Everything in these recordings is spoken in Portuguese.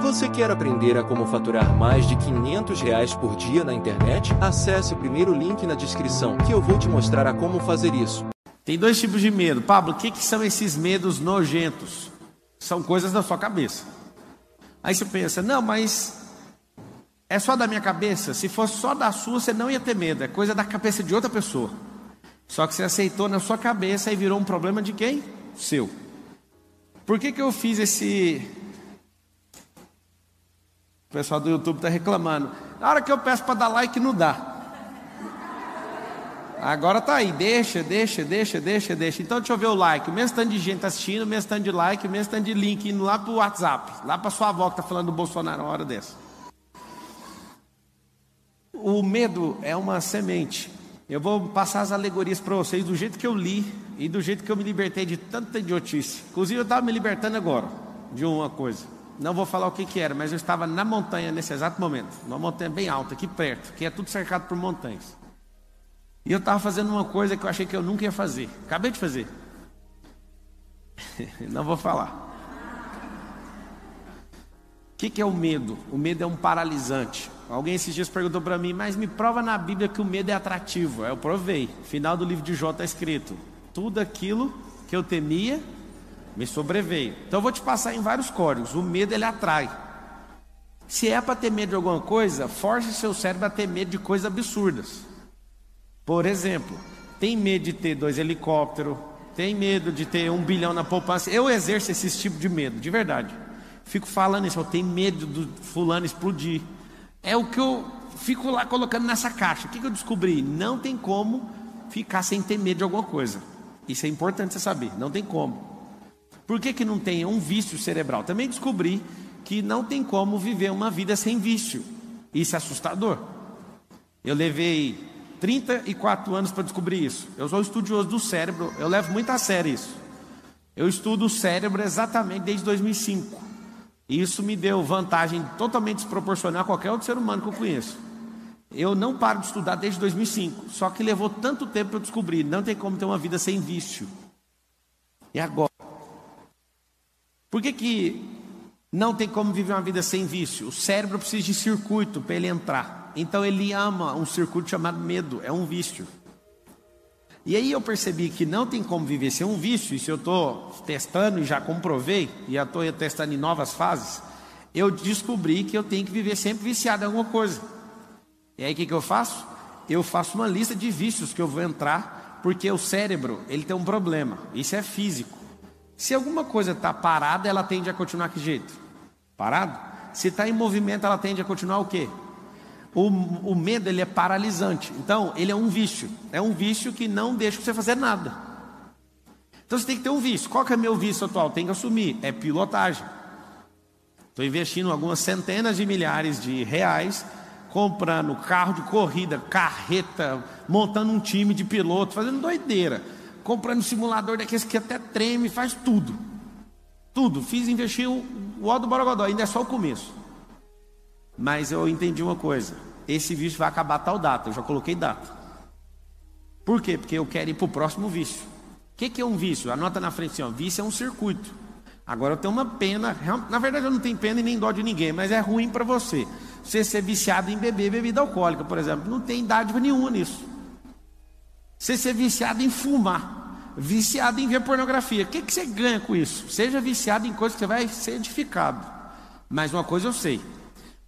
Você quer aprender a como faturar mais de 500 reais por dia na internet? Acesse o primeiro link na descrição que eu vou te mostrar a como fazer isso. Tem dois tipos de medo. Pablo, o que, que são esses medos nojentos? São coisas da sua cabeça. Aí você pensa, não, mas é só da minha cabeça? Se fosse só da sua, você não ia ter medo. É coisa da cabeça de outra pessoa. Só que você aceitou na sua cabeça e virou um problema de quem? Seu. Por que, que eu fiz esse o pessoal do YouTube está reclamando. Na hora que eu peço para dar like, não dá. Agora tá aí, deixa, deixa, deixa, deixa, deixa. Então deixa eu ver o like. O mesmo tanto de gente assistindo, o mesmo tanto de like, o mesmo tanto de link indo lá pro WhatsApp, lá para sua avó que está falando do Bolsonaro uma hora dessa. O medo é uma semente. Eu vou passar as alegorias para vocês do jeito que eu li e do jeito que eu me libertei de tanta idiotice. Inclusive eu estava me libertando agora de uma coisa. Não vou falar o que, que era, mas eu estava na montanha nesse exato momento. Uma montanha bem alta, aqui perto, que é tudo cercado por montanhas. E eu estava fazendo uma coisa que eu achei que eu nunca ia fazer. Acabei de fazer. Não vou falar. O que, que é o medo? O medo é um paralisante. Alguém esses dias perguntou para mim, mas me prova na Bíblia que o medo é atrativo. Eu provei. Final do livro de Jó está escrito: tudo aquilo que eu temia me sobreveio. Então eu vou te passar em vários códigos. O medo ele atrai. Se é para ter medo de alguma coisa, force seu cérebro a ter medo de coisas absurdas. Por exemplo, tem medo de ter dois helicópteros, tem medo de ter um bilhão na poupança. Eu exerço esse tipo de medo, de verdade. Fico falando isso, eu tenho medo do fulano explodir. É o que eu fico lá colocando nessa caixa. O que, que eu descobri? Não tem como ficar sem ter medo de alguma coisa. Isso é importante você saber. Não tem como. Por que, que não tem um vício cerebral? Também descobri que não tem como viver uma vida sem vício. Isso é assustador. Eu levei 34 anos para descobrir isso. Eu sou estudioso do cérebro, eu levo muito a sério isso. Eu estudo o cérebro exatamente desde 2005. E isso me deu vantagem totalmente desproporcional a qualquer outro ser humano que eu conheço. Eu não paro de estudar desde 2005, só que levou tanto tempo para eu descobrir, não tem como ter uma vida sem vício. E agora? Por que, que não tem como viver uma vida sem vício? O cérebro precisa de circuito para ele entrar. Então ele ama um circuito chamado medo, é um vício. E aí eu percebi que não tem como viver sem um vício, e se eu estou testando e já comprovei, e já estou testando em novas fases, eu descobri que eu tenho que viver sempre viciado em alguma coisa. E aí o que, que eu faço? Eu faço uma lista de vícios que eu vou entrar, porque o cérebro ele tem um problema, isso é físico. Se alguma coisa está parada, ela tende a continuar que jeito? Parado? Se está em movimento, ela tende a continuar o quê? O, o, medo ele é paralisante. Então, ele é um vício. É um vício que não deixa você fazer nada. Então você tem que ter um vício. Qual que é meu vício atual? Tem que assumir. É pilotagem. Estou investindo algumas centenas de milhares de reais, comprando carro de corrida, carreta, montando um time de piloto, fazendo doideira comprando simulador daqueles que até treme, faz tudo. Tudo. Fiz, investi o, o ó do Borogodó, ainda é só o começo. Mas eu entendi uma coisa: esse vício vai acabar tal data, eu já coloquei data. Por quê? Porque eu quero ir para o próximo vício. O que, que, é um vício? Anota na frente assim: ó, vício é um circuito. Agora eu tenho uma pena, na verdade eu não tenho pena e nem dó de ninguém, mas é ruim para você. Você ser viciado em beber bebida alcoólica, por exemplo, não tem idade nenhuma nisso. Você ser viciado em fumar, viciado em ver pornografia. O que, que você ganha com isso? Seja viciado em coisas que você vai ser edificado. Mas uma coisa eu sei.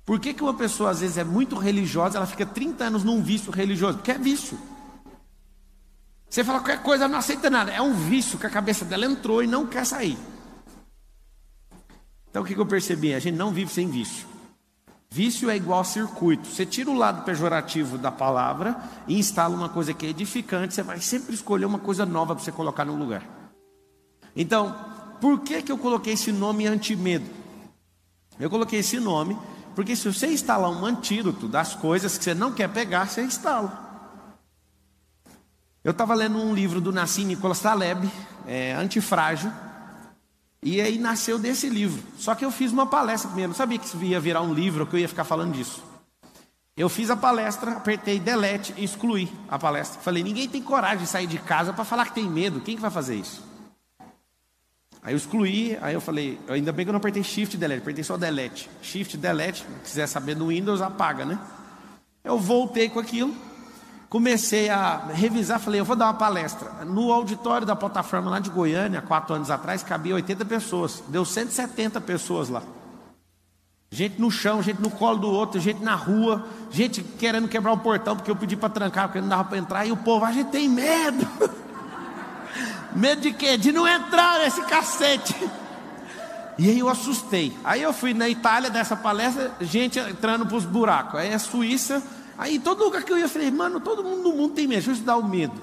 Por que, que uma pessoa às vezes é muito religiosa, ela fica 30 anos num vício religioso? Porque é vício. Você fala qualquer coisa, não aceita nada. É um vício que a cabeça dela entrou e não quer sair. Então o que, que eu percebi? A gente não vive sem vício. Vício é igual circuito. Você tira o lado pejorativo da palavra e instala uma coisa que é edificante, você vai sempre escolher uma coisa nova para você colocar no lugar. Então, por que, que eu coloquei esse nome antimedo? Eu coloquei esse nome porque se você instalar um antídoto das coisas que você não quer pegar, você instala. Eu estava lendo um livro do Nassim Nicolas Taleb, é, Antifrágil, e aí nasceu desse livro. Só que eu fiz uma palestra primeiro, não sabia que isso ia virar um livro, que eu ia ficar falando disso. Eu fiz a palestra, apertei delete e excluí a palestra. Falei, ninguém tem coragem de sair de casa para falar que tem medo. Quem que vai fazer isso? Aí eu excluí, aí eu falei, ainda bem que eu não apertei Shift Delete, apertei só Delete. Shift Delete, se quiser saber no Windows, apaga, né? Eu voltei com aquilo, comecei a revisar, falei, eu vou dar uma palestra. No auditório da plataforma lá de Goiânia, quatro anos atrás, cabia 80 pessoas, deu 170 pessoas lá. Gente no chão, gente no colo do outro, gente na rua, gente querendo quebrar o portão porque eu pedi para trancar, porque não dava para entrar, e o povo, a gente tem medo. medo de quê? De não entrar nesse cacete. E aí eu assustei. Aí eu fui na Itália dessa palestra, gente entrando para os buracos. Aí a Suíça, aí todo lugar que eu ia, eu falei, mano, todo mundo no mundo tem medo, deixa eu estudar o medo.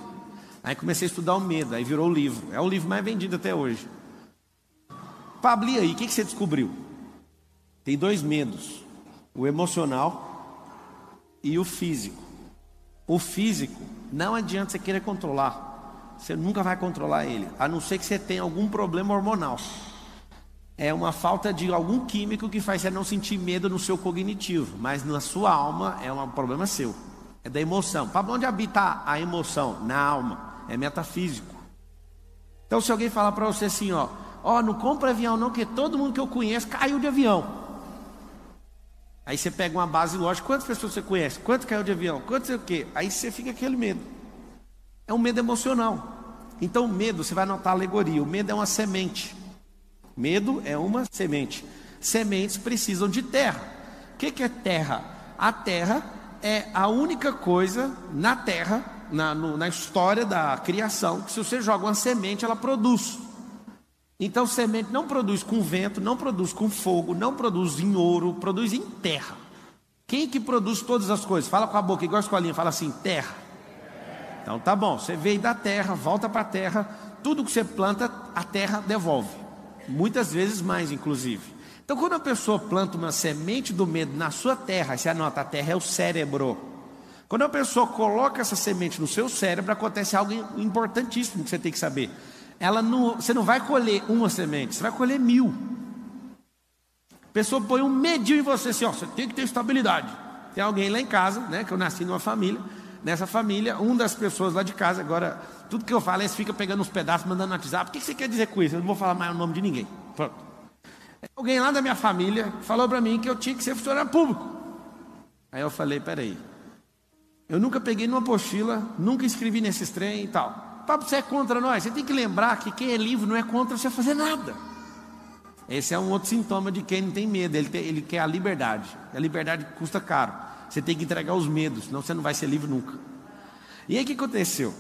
Aí comecei a estudar o medo, aí virou o livro. É o livro mais vendido até hoje. Pablo, aí, o que, que você descobriu? Tem dois medos: o emocional e o físico. O físico, não adianta você querer controlar, você nunca vai controlar ele, a não ser que você tenha algum problema hormonal. É uma falta de algum químico que faz você não sentir medo no seu cognitivo, mas na sua alma é um problema seu, é da emoção. Para onde habita a emoção? Na alma, é metafísico. Então, se alguém falar para você assim, ó, ó, não compra avião não, que todo mundo que eu conheço caiu de avião. Aí você pega uma base lógica, quantas pessoas você conhece? Quanto caiu de avião? Quanto sei o quê? Aí você fica aquele medo. É um medo emocional. Então o medo, você vai notar a alegoria, o medo é uma semente. Medo é uma semente. Sementes precisam de terra. O que, que é terra? A terra é a única coisa na terra, na, no, na história da criação, que se você joga uma semente, ela produz. Então, semente não produz com vento, não produz com fogo, não produz em ouro, produz em terra. Quem que produz todas as coisas? Fala com a boca, igual a escolinha, fala assim: terra. Então tá bom, você veio da terra, volta para a terra, tudo que você planta, a terra devolve. Muitas vezes mais, inclusive. Então, quando a pessoa planta uma semente do medo na sua terra, você anota, a terra é o cérebro. Quando a pessoa coloca essa semente no seu cérebro, acontece algo importantíssimo que você tem que saber ela não, você não vai colher uma semente, você vai colher mil. A pessoa põe um medinho em você assim, ó, você tem que ter estabilidade. Tem alguém lá em casa, né, que eu nasci numa família, nessa família, um das pessoas lá de casa, agora, tudo que eu falo, eles ficam pegando uns pedaços, mandando no WhatsApp, o que você quer dizer com isso? Eu não vou falar mais o nome de ninguém. Pronto. Alguém lá da minha família falou para mim que eu tinha que ser funcionário público. Aí eu falei, peraí, eu nunca peguei numa apostila, nunca escrevi nesses trem e tal. Pablo, você é contra nós. Você tem que lembrar que quem é livre não é contra você fazer nada. Esse é um outro sintoma de quem não tem medo. Ele, tem, ele quer a liberdade. A liberdade custa caro. Você tem que entregar os medos, senão você não vai ser livre nunca. E aí o que aconteceu?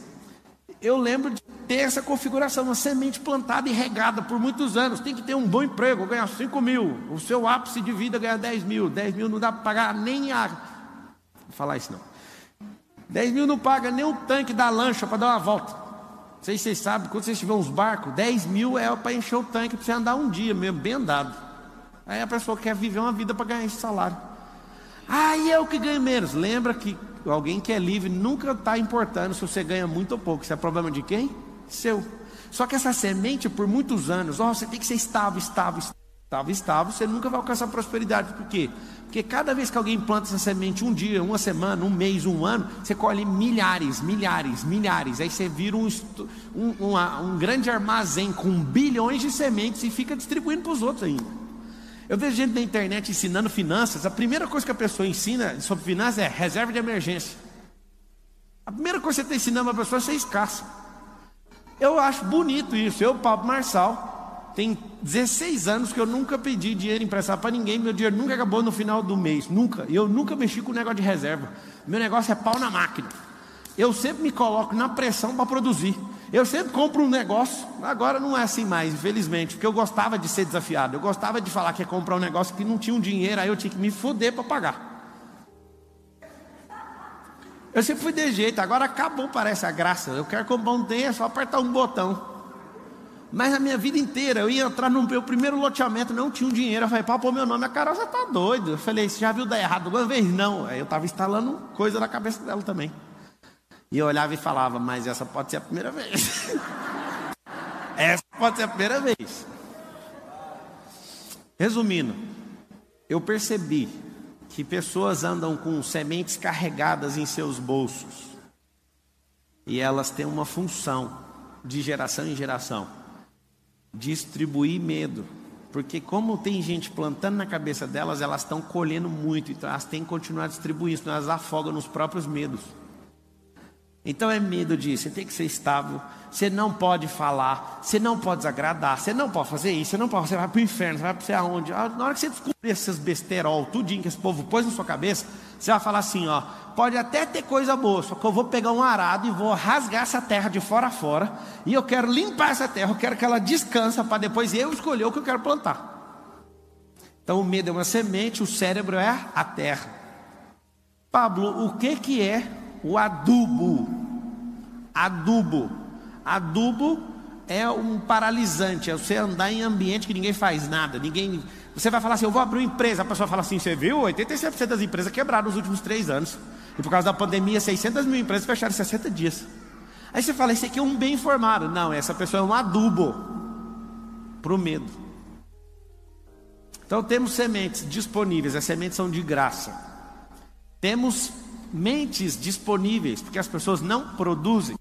Eu lembro de ter essa configuração, uma semente plantada e regada por muitos anos. Tem que ter um bom emprego, ganhar 5 mil. O seu ápice de vida ganhar 10 mil. 10 mil não dá para pagar nem a. Vou falar isso não. 10 mil não paga nem o tanque da lancha para dar uma volta. Não sei se vocês sabem, quando vocês tiverem uns barcos, 10 mil é para encher o tanque para você andar um dia mesmo, bem andado. Aí a pessoa quer viver uma vida para ganhar esse salário. Ah, eu que ganho menos. Lembra que alguém que é livre nunca está importando se você ganha muito ou pouco. Isso é problema de quem? Seu. Só que essa semente, por muitos anos, ó, você tem que ser estável, estável, estável, estável, você nunca vai alcançar prosperidade. Por quê? Porque cada vez que alguém planta essa semente, um dia, uma semana, um mês, um ano, você colhe milhares, milhares, milhares. Aí você vira um, um, um grande armazém com bilhões de sementes e fica distribuindo para os outros ainda. Eu vejo gente na internet ensinando finanças. A primeira coisa que a pessoa ensina sobre finanças é reserva de emergência. A primeira coisa que você está ensinando a pessoa é ser escassa. Eu acho bonito isso. Eu, Pablo Marçal, tem 16 anos que eu nunca pedi dinheiro emprestado para ninguém, meu dinheiro nunca acabou no final do mês, nunca. Eu nunca mexi com negócio de reserva. Meu negócio é pau na máquina. Eu sempre me coloco na pressão para produzir. Eu sempre compro um negócio, agora não é assim mais, infelizmente, porque eu gostava de ser desafiado. Eu gostava de falar que ia comprar um negócio que não tinha um dinheiro, aí eu tinha que me foder para pagar. Eu sempre fui de jeito, agora acabou, parece a graça. Eu quero comprar um trem, é só apertar um botão. Mas a minha vida inteira, eu ia entrar no meu primeiro loteamento, não tinha um dinheiro. Eu falei, para pôr meu nome, a Carol já está doido. Eu falei, você já viu dar errado uma vez? Não. Aí eu estava instalando coisa na cabeça dela também. E eu olhava e falava, mas essa pode ser a primeira vez. essa pode ser a primeira vez. Resumindo, eu percebi que pessoas andam com sementes carregadas em seus bolsos. E elas têm uma função de geração em geração distribuir medo. Porque como tem gente plantando na cabeça delas, elas estão colhendo muito, então elas têm que continuar distribuindo, senão elas afogam nos próprios medos. Então é medo de você tem que ser estável, você não pode falar, você não pode desagradar, você não pode fazer isso, você não pode, você vai para o inferno, você vai para aonde? Ah, na hora que você descobrir esses besterol, tudinho que esse povo pôs na sua cabeça, você vai falar assim, ó, pode até ter coisa boa, só que eu vou pegar um arado e vou rasgar essa terra de fora a fora, e eu quero limpar essa terra, eu quero que ela descansa para depois eu escolher o que eu quero plantar. Então o medo é uma semente, o cérebro é a terra. Pablo, o que que é o adubo? Adubo. Adubo é um paralisante, é você andar em ambiente que ninguém faz nada, ninguém você vai falar assim, eu vou abrir uma empresa. A pessoa fala assim, você viu? 87% das empresas quebraram nos últimos três anos. E por causa da pandemia, 600 mil empresas fecharam em 60 dias. Aí você fala, esse aqui é um bem informado. Não, essa pessoa é um adubo para o medo. Então temos sementes disponíveis, as sementes são de graça. Temos mentes disponíveis, porque as pessoas não produzem.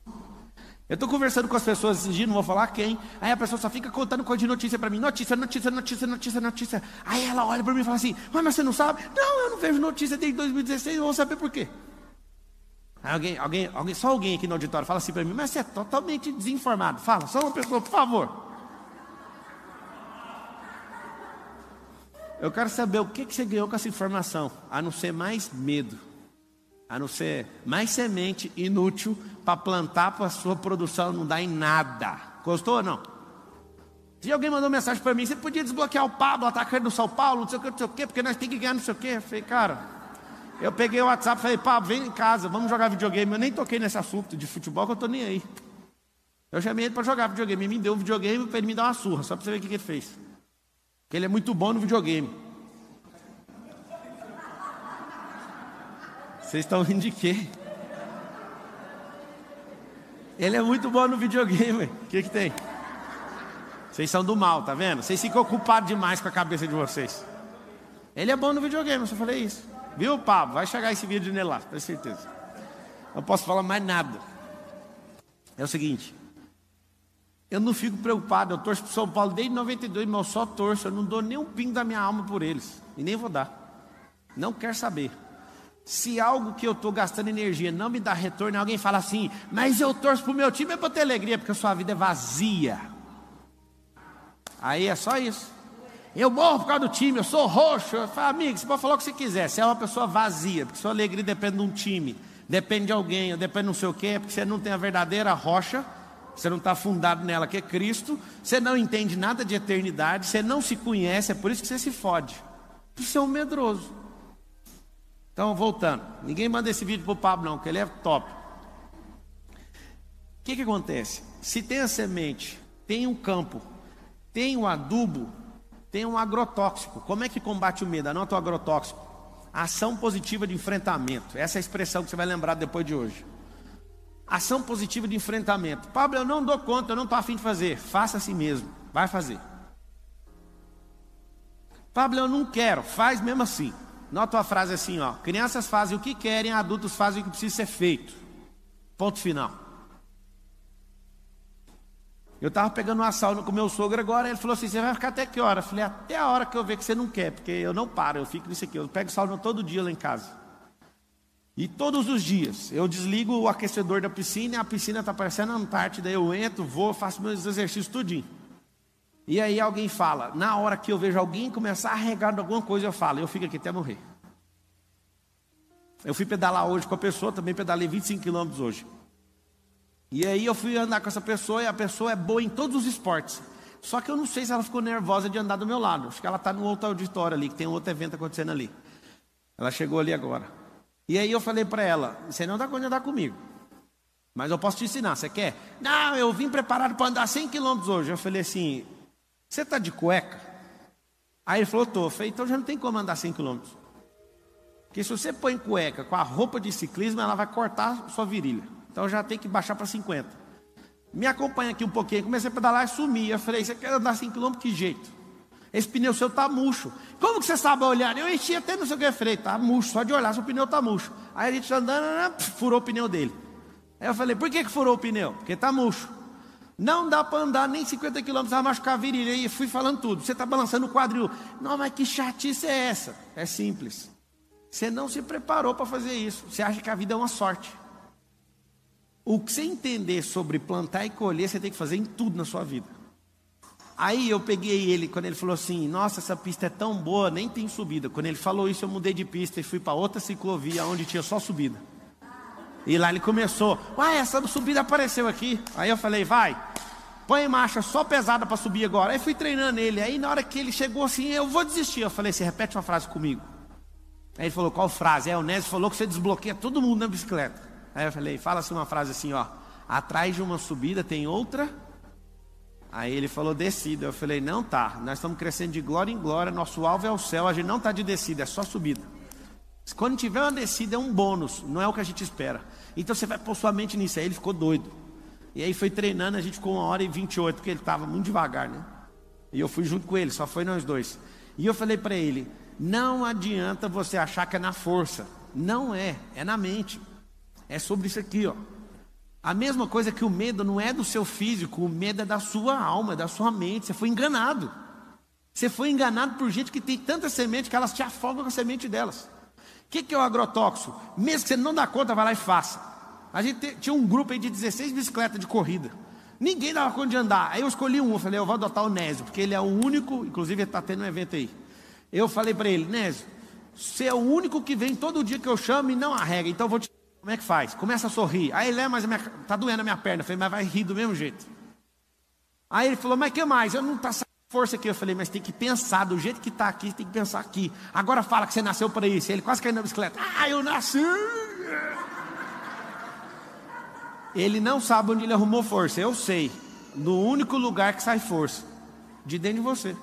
Eu estou conversando com as pessoas esses dias, não vou falar quem. Aí a pessoa só fica contando coisa de notícia para mim. Notícia, notícia, notícia, notícia, notícia. Aí ela olha para mim e fala assim: Mas você não sabe? Não, eu não vejo notícia desde 2016, eu vou saber por quê. Aí alguém, alguém, alguém, só alguém aqui no auditório fala assim para mim: Mas você é totalmente desinformado. Fala, só uma pessoa, por favor. Eu quero saber o que, que você ganhou com essa informação, a não ser mais medo a não ser mais semente inútil para plantar para a sua produção não dar em nada. Gostou ou não? Se alguém mandou mensagem para mim, você podia desbloquear o Pablo, atacante do São Paulo, não sei o que, não sei o que, porque nós temos que ganhar não sei o que. Eu falei, cara, eu peguei o WhatsApp e falei, Pablo, vem em casa, vamos jogar videogame. Eu nem toquei nesse assunto de futebol que eu tô nem aí. Eu chamei ele para jogar videogame, ele me deu um videogame para ele me dar uma surra, só para você ver o que, que ele fez. Porque ele é muito bom no videogame. Vocês estão rindo de quê? Ele é muito bom no videogame. O que, que tem? Vocês são do mal, tá vendo? Vocês ficam ocupados demais com a cabeça de vocês. Ele é bom no videogame, eu só falei isso. Viu, Pablo? Vai chegar esse vídeo nele lá, tenho certeza. Não posso falar mais nada. É o seguinte. Eu não fico preocupado, eu torço para São Paulo desde 92, mas eu só torço, eu não dou nem um pingo da minha alma por eles. E nem vou dar. Não quero saber. Se algo que eu estou gastando energia não me dá retorno, alguém fala assim, mas eu torço para o meu time é para ter alegria, porque a sua vida é vazia. Aí é só isso. Eu morro por causa do time, eu sou roxo. Eu falo, amigo, você pode falar o que você quiser. Você é uma pessoa vazia, porque sua alegria depende de um time, depende de alguém, depende de não sei o quê, porque você não tem a verdadeira rocha, você não está fundado nela, que é Cristo, você não entende nada de eternidade, você não se conhece, é por isso que você se fode. Você é um medroso. Então, voltando. Ninguém manda esse vídeo para o Pablo, não, porque ele é top. O que, que acontece? Se tem a semente, tem um campo, tem um adubo, tem um agrotóxico. Como é que combate o medo? Anota o agrotóxico. Ação positiva de enfrentamento. Essa é a expressão que você vai lembrar depois de hoje. Ação positiva de enfrentamento. Pablo, eu não dou conta, eu não estou afim de fazer. Faça assim mesmo. Vai fazer. Pablo, eu não quero. Faz mesmo assim. Nota a frase assim, ó. Crianças fazem o que querem, adultos fazem o que precisa ser feito. Ponto final. Eu estava pegando uma sauna com meu sogro agora, ele falou assim: você vai ficar até que hora? Eu falei, até a hora que eu ver que você não quer, porque eu não paro, eu fico nisso aqui. Eu pego sauna todo dia lá em casa. E todos os dias eu desligo o aquecedor da piscina e a piscina está parecendo a Antártida. Eu entro, vou, faço meus exercícios tudinho. E aí alguém fala, na hora que eu vejo alguém começar a regar alguma coisa, eu falo, eu fico aqui até morrer. Eu fui pedalar hoje com a pessoa, também pedalei 25 quilômetros hoje. E aí eu fui andar com essa pessoa e a pessoa é boa em todos os esportes. Só que eu não sei se ela ficou nervosa de andar do meu lado. Acho que ela está no outro auditório ali, que tem um outro evento acontecendo ali. Ela chegou ali agora. E aí eu falei para ela, você não dá conta de andar comigo. Mas eu posso te ensinar, você quer? Não, eu vim preparado para andar 100 quilômetros hoje. Eu falei assim, você está de cueca? Aí ele falou, estou. Falei, então já não tem como andar 100 quilômetros. Porque se você põe cueca com a roupa de ciclismo, ela vai cortar sua virilha. Então já tem que baixar para 50. Me acompanha aqui um pouquinho. Comecei a pedalar e sumi. Eu falei, você quer andar 100 km? Que jeito? Esse pneu seu tá murcho. Como que você sabe olhar? Eu enchi até não sei o que. Eu falei, tá murcho. Só de olhar, seu pneu tá murcho. Aí a gente andando, furou o pneu dele. Aí eu falei, por que, que furou o pneu? Porque tá murcho. Não dá para andar nem 50 quilômetros, vai machucar a virilha. E fui falando tudo. Você está balançando o quadril. Não, mas que chatice é essa? É simples. Você não se preparou para fazer isso. Você acha que a vida é uma sorte. O que você entender sobre plantar e colher, você tem que fazer em tudo na sua vida. Aí eu peguei ele, quando ele falou assim: Nossa, essa pista é tão boa, nem tem subida. Quando ele falou isso, eu mudei de pista e fui para outra ciclovia onde tinha só subida. E lá ele começou: Uai, essa subida apareceu aqui. Aí eu falei: Vai, põe marcha só pesada para subir agora. Aí fui treinando ele. Aí na hora que ele chegou assim, eu vou desistir. Eu falei: Você repete uma frase comigo. Aí ele falou: Qual frase? É, o Nésio falou que você desbloqueia todo mundo na bicicleta. Aí eu falei: Fala assim uma frase assim, ó. Atrás de uma subida tem outra Aí ele falou descida. Eu falei, não tá. Nós estamos crescendo de glória em glória. Nosso alvo é o céu. A gente não está de descida, é só subida. Quando tiver uma descida é um bônus, não é o que a gente espera. Então você vai pôr sua mente nisso. Aí ele ficou doido. E aí foi treinando, a gente ficou uma hora e vinte e oito, porque ele estava muito devagar, né? E eu fui junto com ele, só foi nós dois. E eu falei para ele: não adianta você achar que é na força. Não é, é na mente. É sobre isso aqui, ó. A mesma coisa que o medo não é do seu físico, o medo é da sua alma, é da sua mente. Você foi enganado. Você foi enganado por gente que tem tanta semente que elas te afogam com a semente delas. O que, que é o agrotóxico? Mesmo que você não dá conta, vai lá e faça. A gente tinha um grupo aí de 16 bicicletas de corrida. Ninguém dava conta de andar. Aí eu escolhi um, eu falei, eu vou adotar o Nésio, porque ele é o único, inclusive ele está tendo um evento aí. Eu falei para ele, Nésio, você é o único que vem todo dia que eu chamo e não arrega, então eu vou te como é que faz? Começa a sorrir. Aí ele é, mas minha, tá doendo a minha perna. Eu falei, mas vai rir do mesmo jeito. Aí ele falou, mas que mais? Eu não tá saindo força aqui. Eu falei, mas tem que pensar do jeito que está aqui, tem que pensar aqui. Agora fala que você nasceu para isso. Ele quase caiu na bicicleta. Ah, eu nasci. Ele não sabe onde ele arrumou força. Eu sei. No único lugar que sai força, de dentro de você.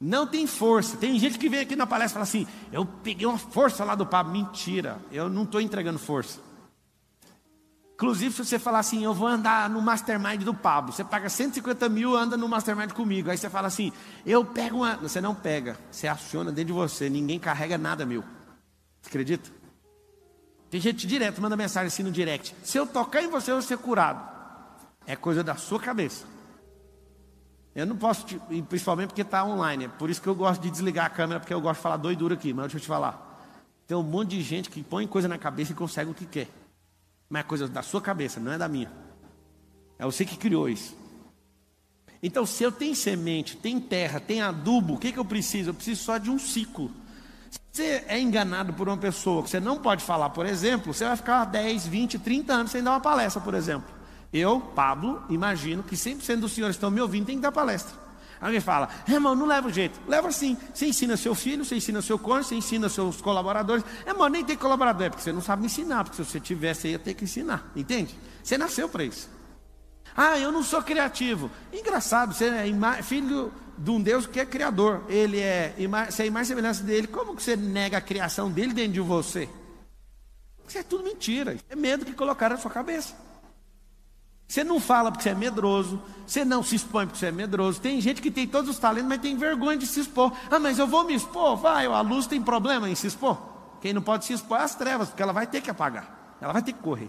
Não tem força. Tem gente que vem aqui na palestra e fala assim: Eu peguei uma força lá do Pablo. Mentira, eu não estou entregando força. Inclusive, se você falar assim, eu vou andar no mastermind do Pablo, você paga 150 mil, anda no mastermind comigo. Aí você fala assim, eu pego uma. Você não pega, você aciona dentro de você, ninguém carrega nada meu. Você acredita? Tem gente direto, manda mensagem assim no direct. Se eu tocar em você, eu vou ser curado. É coisa da sua cabeça. Eu não posso, principalmente porque está online. É por isso que eu gosto de desligar a câmera, porque eu gosto de falar doidura aqui. Mas deixa eu te falar. Tem um monte de gente que põe coisa na cabeça e consegue o que quer. Mas é coisa da sua cabeça, não é da minha. É você que criou isso. Então, se eu tenho semente, tem terra, tem adubo, o que, que eu preciso? Eu preciso só de um ciclo. Se você é enganado por uma pessoa que você não pode falar, por exemplo, você vai ficar 10, 20, 30 anos sem dar uma palestra, por exemplo. Eu, Pablo, imagino que 100% dos senhores que estão me ouvindo tem que dar palestra. Alguém fala, irmão, não leva jeito. Leva sim. Você ensina seu filho, você ensina seu cônjuge, você ensina seus colaboradores. Irmão, nem tem colaborador, é porque você não sabe ensinar, porque se você tivesse, você ia ter que ensinar. Entende? Você nasceu para isso. Ah, eu não sou criativo. Engraçado, você é filho de um Deus que é criador. Ele é, você é imagem semelhança dele. Como que você nega a criação dele dentro de você? Isso é tudo mentira. É medo que colocaram na sua cabeça. Você não fala porque você é medroso, você não se expõe porque você é medroso. Tem gente que tem todos os talentos, mas tem vergonha de se expor. Ah, mas eu vou me expor? Vai, a luz tem problema em se expor. Quem não pode se expor é as trevas, porque ela vai ter que apagar, ela vai ter que correr.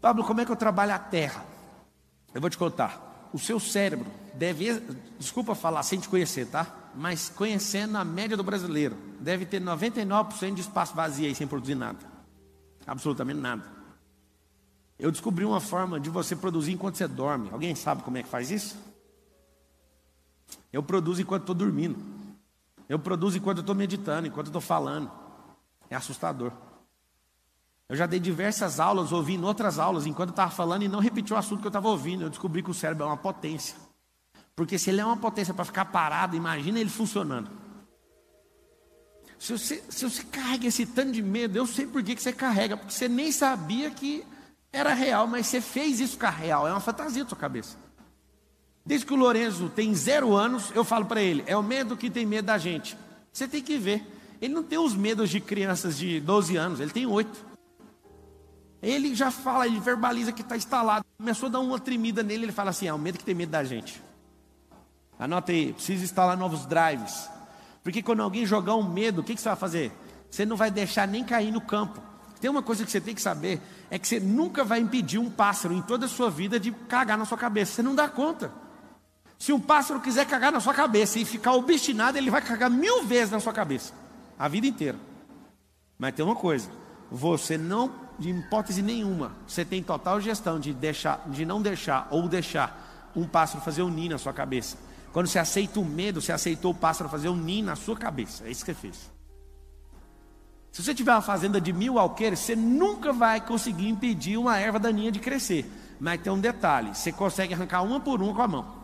Pablo, como é que eu trabalho a terra? Eu vou te contar. O seu cérebro deve, desculpa falar sem te conhecer, tá? Mas conhecendo a média do brasileiro, deve ter 99% de espaço vazio aí sem produzir nada. Absolutamente nada. Eu descobri uma forma de você produzir enquanto você dorme. Alguém sabe como é que faz isso? Eu produzo enquanto estou dormindo. Eu produzo enquanto estou meditando, enquanto estou falando. É assustador. Eu já dei diversas aulas ouvindo outras aulas enquanto estava falando e não repeti o assunto que eu estava ouvindo. Eu descobri que o cérebro é uma potência. Porque se ele é uma potência para ficar parado, imagina ele funcionando. Se você, se você carrega esse tanto de medo, eu sei por que, que você carrega, porque você nem sabia que era real, mas você fez isso ficar real. É uma fantasia da sua cabeça. Desde que o Lorenzo tem zero anos, eu falo para ele: é o medo que tem medo da gente. Você tem que ver. Ele não tem os medos de crianças de 12 anos, ele tem oito. Ele já fala, ele verbaliza que está instalado. Começou a dar uma tremida nele, ele fala assim: é o medo que tem medo da gente. Anota aí, precisa instalar novos drives. Porque quando alguém jogar um medo, o que, que você vai fazer? Você não vai deixar nem cair no campo. Tem uma coisa que você tem que saber: é que você nunca vai impedir um pássaro em toda a sua vida de cagar na sua cabeça. Você não dá conta. Se um pássaro quiser cagar na sua cabeça e ficar obstinado, ele vai cagar mil vezes na sua cabeça, a vida inteira. Mas tem uma coisa: você não, de hipótese nenhuma, você tem total gestão de, deixar, de não deixar ou deixar um pássaro fazer um ninho na sua cabeça. Quando você aceita o medo, você aceitou o pássaro fazer um ninho na sua cabeça. É isso que você fez. Se você tiver uma fazenda de mil alqueires, você nunca vai conseguir impedir uma erva daninha de crescer. Mas tem um detalhe: você consegue arrancar uma por uma com a mão.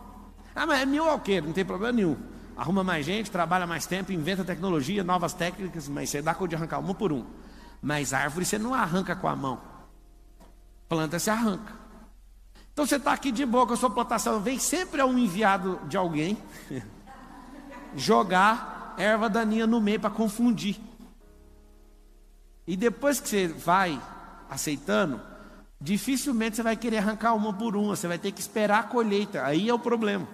Ah, mas é mil alqueires, não tem problema nenhum. Arruma mais gente, trabalha mais tempo, inventa tecnologia, novas técnicas, mas você dá conta de arrancar uma por uma. Mas árvore você não arranca com a mão. Planta se arranca. Então você está aqui de boa com a sua plantação, vem sempre um enviado de alguém jogar erva daninha no meio para confundir. E depois que você vai aceitando, dificilmente você vai querer arrancar uma por uma, você vai ter que esperar a colheita. Aí é o problema.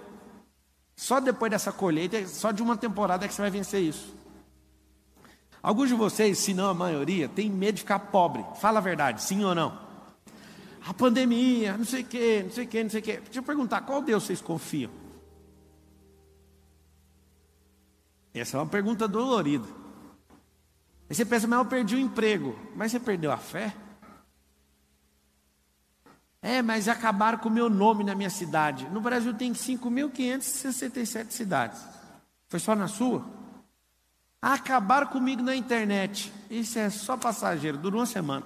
Só depois dessa colheita, só de uma temporada é que você vai vencer isso. Alguns de vocês, se não a maioria, tem medo de ficar pobre. Fala a verdade, sim ou não? A pandemia, não sei o quê, não sei o quê, não sei o quê. Deixa eu perguntar, qual Deus vocês confiam? Essa é uma pergunta dolorida. Aí você pensa, mas eu perdi o emprego. Mas você perdeu a fé? É, mas acabaram com o meu nome na minha cidade. No Brasil tem 5.567 cidades. Foi só na sua? Acabaram comigo na internet. Isso é só passageiro, durou uma semana.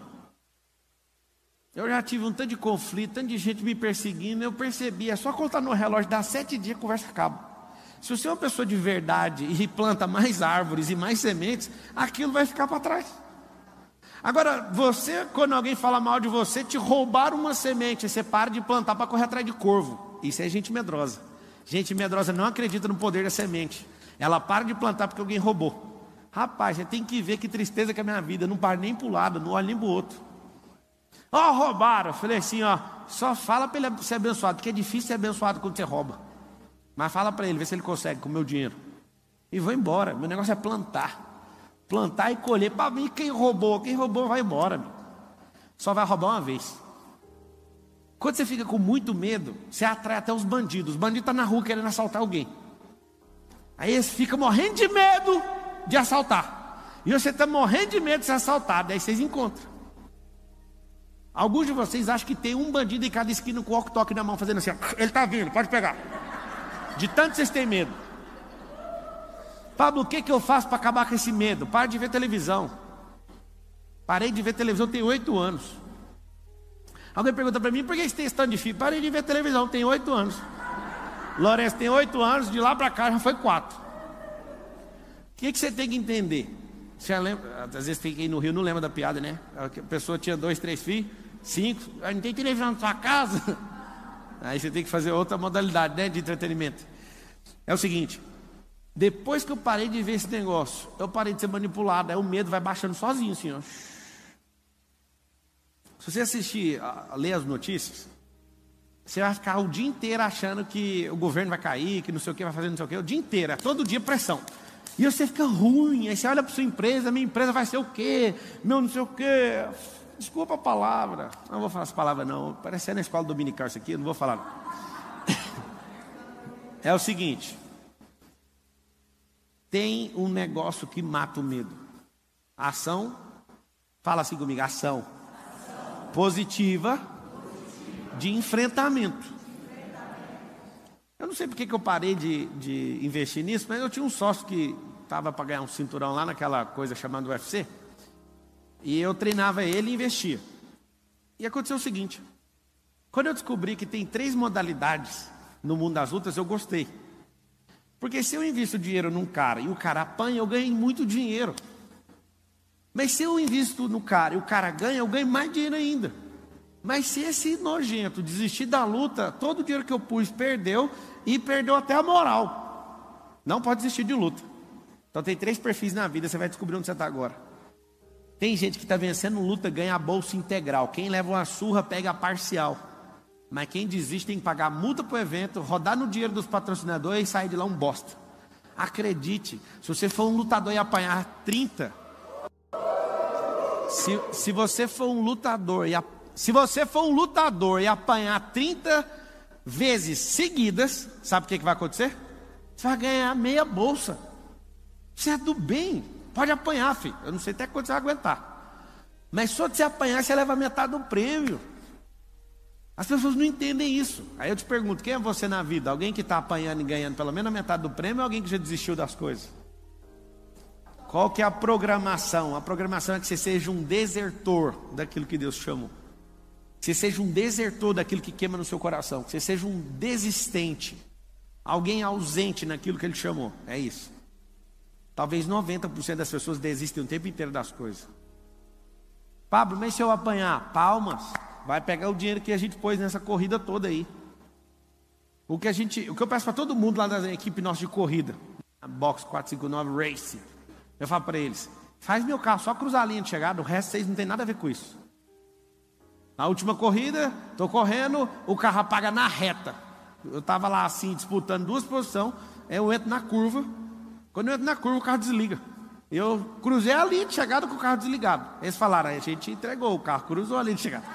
Eu já tive um tanto de conflito, tanto de gente me perseguindo. Eu percebi, é só contar no relógio, dá sete dias, a conversa acaba. Se você é uma pessoa de verdade e planta mais árvores e mais sementes, aquilo vai ficar para trás. Agora, você, quando alguém fala mal de você, te roubaram uma semente, você para de plantar para correr atrás de corvo. Isso é gente medrosa. Gente medrosa não acredita no poder da semente. Ela para de plantar porque alguém roubou. Rapaz, você tem que ver que tristeza que é a minha vida. Não para nem para o lado, não olha nem para o outro. Ó, oh, roubaram. Falei assim, ó, só fala para ele ser abençoado, porque é difícil ser abençoado quando você rouba. Mas fala para ele, vê se ele consegue com o meu dinheiro. E vou embora. Meu negócio é plantar. Plantar e colher. Para mim, quem roubou, quem roubou vai embora. Meu. Só vai roubar uma vez. Quando você fica com muito medo, você atrai até os bandidos. Os bandidos estão tá na rua querendo assaltar alguém. Aí eles ficam morrendo de medo de assaltar. E você está morrendo de medo de ser assaltado. Aí vocês encontram. Alguns de vocês acham que tem um bandido em cada esquina com o walkie-talkie na mão, fazendo assim: ele está vindo, pode pegar. De tanto vocês têm medo. Pablo, o que, que eu faço para acabar com esse medo? Pare de ver televisão. Parei de ver televisão tem oito anos. Alguém pergunta para mim, por que você tem esse tanto de filho? Parei de ver televisão, tem oito anos. Lourenço tem oito anos, de lá para cá já foi quatro. O que, que você tem que entender? Você lembra, às vezes fiquei no Rio, não lembra da piada, né? A pessoa tinha dois, três filhos, cinco, não tem televisão na sua casa. Aí você tem que fazer outra modalidade né, de entretenimento. É o seguinte: depois que eu parei de ver esse negócio, eu parei de ser manipulado, aí o medo vai baixando sozinho, assim, ó. Se você assistir, ler as notícias, você vai ficar o dia inteiro achando que o governo vai cair, que não sei o que vai fazer, não sei o que, o dia inteiro, é todo dia pressão. E você fica ruim, aí você olha para sua empresa, minha empresa vai ser o quê? Meu não sei o quê. Desculpa a palavra. Não vou falar essa palavra, não. Parece na escola dominical isso aqui, não vou falar. É o seguinte: tem um negócio que mata o medo. Ação, fala assim comigo, ação, ação. Positiva, Positiva, de enfrentamento. Eu não sei porque que eu parei de, de investir nisso, mas eu tinha um sócio que estava para ganhar um cinturão lá naquela coisa chamada UFC. E eu treinava ele e investia. E aconteceu o seguinte: quando eu descobri que tem três modalidades no mundo das lutas, eu gostei. Porque se eu invisto dinheiro num cara e o cara apanha, eu ganho muito dinheiro. Mas se eu invisto no cara e o cara ganha, eu ganho mais dinheiro ainda. Mas se esse nojento desistir da luta, todo o dinheiro que eu pus perdeu e perdeu até a moral. Não pode desistir de luta. Então tem três perfis na vida, você vai descobrir onde você está agora. Tem gente que está vencendo luta, ganha a bolsa integral. Quem leva uma surra, pega a parcial. Mas quem desiste tem que pagar multa para o evento, rodar no dinheiro dos patrocinadores e sair de lá um bosta. Acredite, se você for um lutador e apanhar 30, Se, se você for um lutador e se você for um lutador e apanhar 30 vezes seguidas, sabe o que, que vai acontecer? Você vai ganhar meia bolsa. Você é do bem. Pode apanhar, filho. Eu não sei até quanto você vai aguentar. Mas só de você apanhar, você leva metade do prêmio. As pessoas não entendem isso. Aí eu te pergunto: quem é você na vida? Alguém que está apanhando e ganhando pelo menos a metade do prêmio ou alguém que já desistiu das coisas? Qual que é a programação? A programação é que você seja um desertor daquilo que Deus chamou. Que você seja um desertor daquilo que queima no seu coração. Que você seja um desistente. Alguém ausente naquilo que Ele chamou. É isso. Talvez 90% das pessoas desistem o tempo inteiro das coisas. Pablo, mas se eu apanhar? Palmas. Vai pegar o dinheiro que a gente pôs nessa corrida toda aí. O que, a gente, o que eu peço para todo mundo lá da equipe nossa de corrida, Box 459 Race, eu falo para eles: faz meu carro só cruzar a linha de chegada, o resto vocês não tem nada a ver com isso. Na última corrida, estou correndo, o carro apaga na reta. Eu estava lá assim, disputando duas posições, eu entro na curva. Quando eu entro na curva, o carro desliga. Eu cruzei a linha de chegada com o carro desligado. Eles falaram, a gente entregou o carro, cruzou a linha de chegada.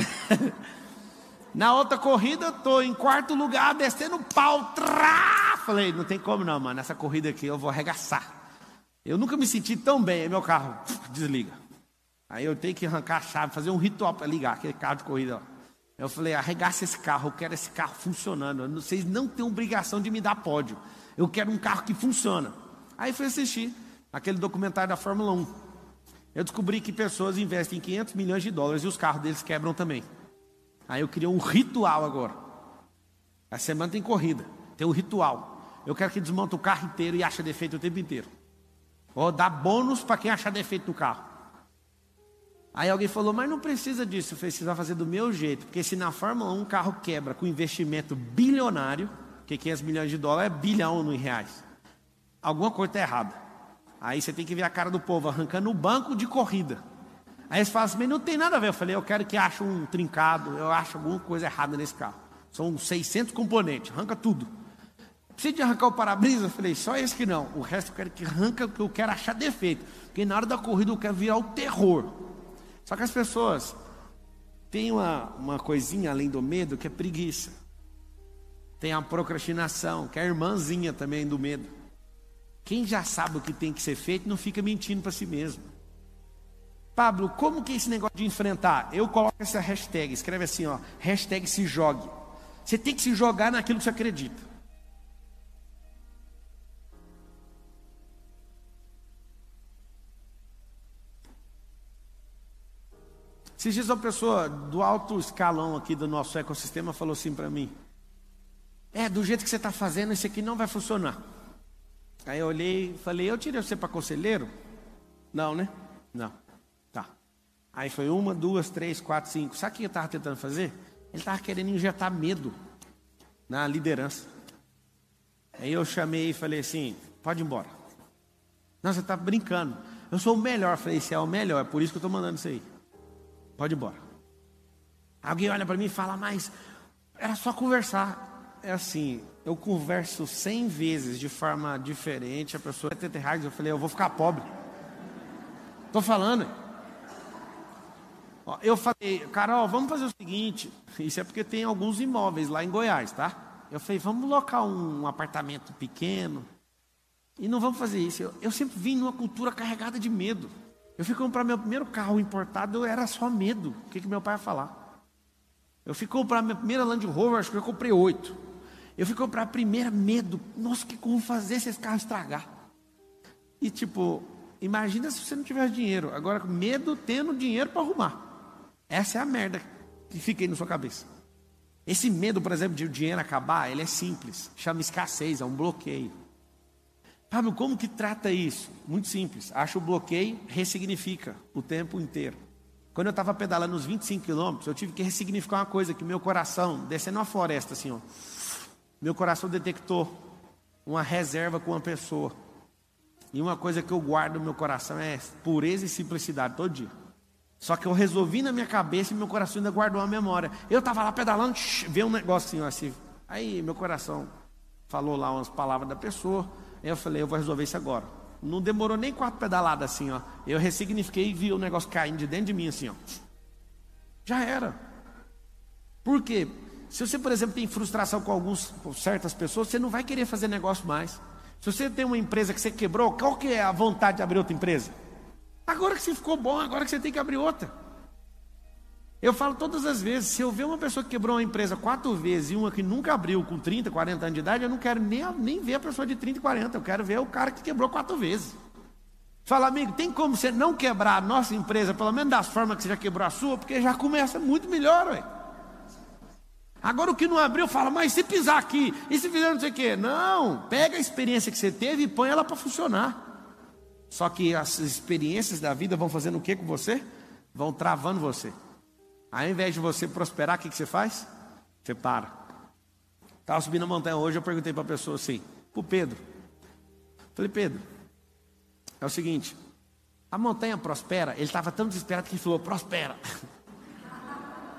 na outra corrida, estou em quarto lugar, descendo pau. Trá! Falei, não tem como não, mano. Nessa corrida aqui eu vou arregaçar. Eu nunca me senti tão bem, aí meu carro desliga. Aí eu tenho que arrancar a chave, fazer um ritual para ligar aquele carro de corrida. Eu falei, arregaça esse carro, eu quero esse carro funcionando. Vocês não têm obrigação de me dar pódio. Eu quero um carro que funciona. Aí fui assistir aquele documentário da Fórmula 1. Eu descobri que pessoas investem 500 milhões de dólares e os carros deles quebram também. Aí eu queria um ritual agora. A semana tem corrida, tem um ritual. Eu quero que desmonte o carro inteiro e ache defeito o tempo inteiro. Ou dá bônus para quem achar defeito no carro. Aí alguém falou, mas não precisa disso. Vai fazer do meu jeito. Porque se na Fórmula 1 um carro quebra com investimento bilionário, que 500 milhões de dólares é bilhão em reais. Alguma coisa está errada. Aí você tem que ver a cara do povo arrancando o banco de corrida. Aí eles falam assim, não tem nada a ver. Eu falei, eu quero que ache um trincado, eu acho alguma coisa errada nesse carro. São 600 componentes, arranca tudo. Precisa de arrancar o para-brisa? Eu falei, só esse que não. O resto eu quero que arranca, porque eu quero achar defeito. Porque na hora da corrida eu quero virar o terror. Só que as pessoas têm uma, uma coisinha além do medo que é preguiça. Tem a procrastinação, que é a irmãzinha também do medo. Quem já sabe o que tem que ser feito não fica mentindo para si mesmo. Pablo, como que é esse negócio de enfrentar? Eu coloco essa hashtag, escreve assim, ó, hashtag se jogue. Você tem que se jogar naquilo que você acredita. Esses dias uma pessoa do alto escalão aqui do nosso ecossistema falou assim para mim: É, do jeito que você está fazendo, isso aqui não vai funcionar. Aí eu olhei e falei: Eu tirei você para conselheiro? Não, né? Não. Tá. Aí foi uma, duas, três, quatro, cinco. Sabe o que eu estava tentando fazer? Ele estava querendo injetar medo na liderança. Aí eu chamei e falei assim: Pode ir embora. Não, você está brincando. Eu sou o melhor. Eu falei: Você é o melhor, é por isso que eu estou mandando isso aí. Pode ir embora. Alguém olha para mim e fala, mas era só conversar. É assim, eu converso cem vezes de forma diferente, a pessoa é reais, eu falei, eu vou ficar pobre. Estou falando. Eu falei, Carol, vamos fazer o seguinte. Isso é porque tem alguns imóveis lá em Goiás, tá? Eu falei, vamos locar um apartamento pequeno. E não vamos fazer isso. Eu, eu sempre vim numa cultura carregada de medo. Eu fui comprar meu primeiro carro importado, era só medo. O que, que meu pai ia falar? Eu fui comprar minha primeira Land Rover, acho que eu comprei oito. Eu fui comprar a primeira medo. Nossa, que como fazer se esse carro estragar? E tipo, imagina se você não tivesse dinheiro. Agora, medo tendo dinheiro para arrumar. Essa é a merda que fica aí na sua cabeça. Esse medo, por exemplo, de o dinheiro acabar, ele é simples. Chama escassez, é um bloqueio. Pablo, como que trata isso? Muito simples. Acha o bloqueio, ressignifica o tempo inteiro. Quando eu estava pedalando uns 25 quilômetros, eu tive que ressignificar uma coisa que meu coração, descendo uma floresta assim, ó, meu coração detectou uma reserva com uma pessoa. E uma coisa que eu guardo no meu coração é pureza e simplicidade todo dia. Só que eu resolvi na minha cabeça e meu coração ainda guardou uma memória. Eu estava lá pedalando, veio um negócio assim, assim. Aí meu coração falou lá umas palavras da pessoa. Aí eu falei, eu vou resolver isso agora. Não demorou nem quatro pedaladas assim, ó. Eu ressignifiquei e vi o negócio caindo de dentro de mim assim, ó. Já era. Por quê? Se você, por exemplo, tem frustração com com certas pessoas, você não vai querer fazer negócio mais. Se você tem uma empresa que você quebrou, qual que é a vontade de abrir outra empresa? Agora que você ficou bom, agora que você tem que abrir outra. Eu falo todas as vezes, se eu ver uma pessoa que quebrou uma empresa quatro vezes e uma que nunca abriu com 30, 40 anos de idade, eu não quero nem, nem ver a pessoa de 30 e 40, eu quero ver o cara que quebrou quatro vezes. Fala, amigo, tem como você não quebrar a nossa empresa, pelo menos das formas que você já quebrou a sua, porque já começa muito melhor, ué. Agora o que não abriu, fala, mas se pisar aqui, e se fizer não sei o quê? Não, pega a experiência que você teve e põe ela para funcionar. Só que as experiências da vida vão fazendo o que com você? Vão travando você. Ao invés de você prosperar, o que, que você faz? Você para. Estava subindo a montanha hoje, eu perguntei para a pessoa assim, para o Pedro. Falei, Pedro, é o seguinte, a montanha prospera? Ele estava tão desesperado que ele falou, prospera.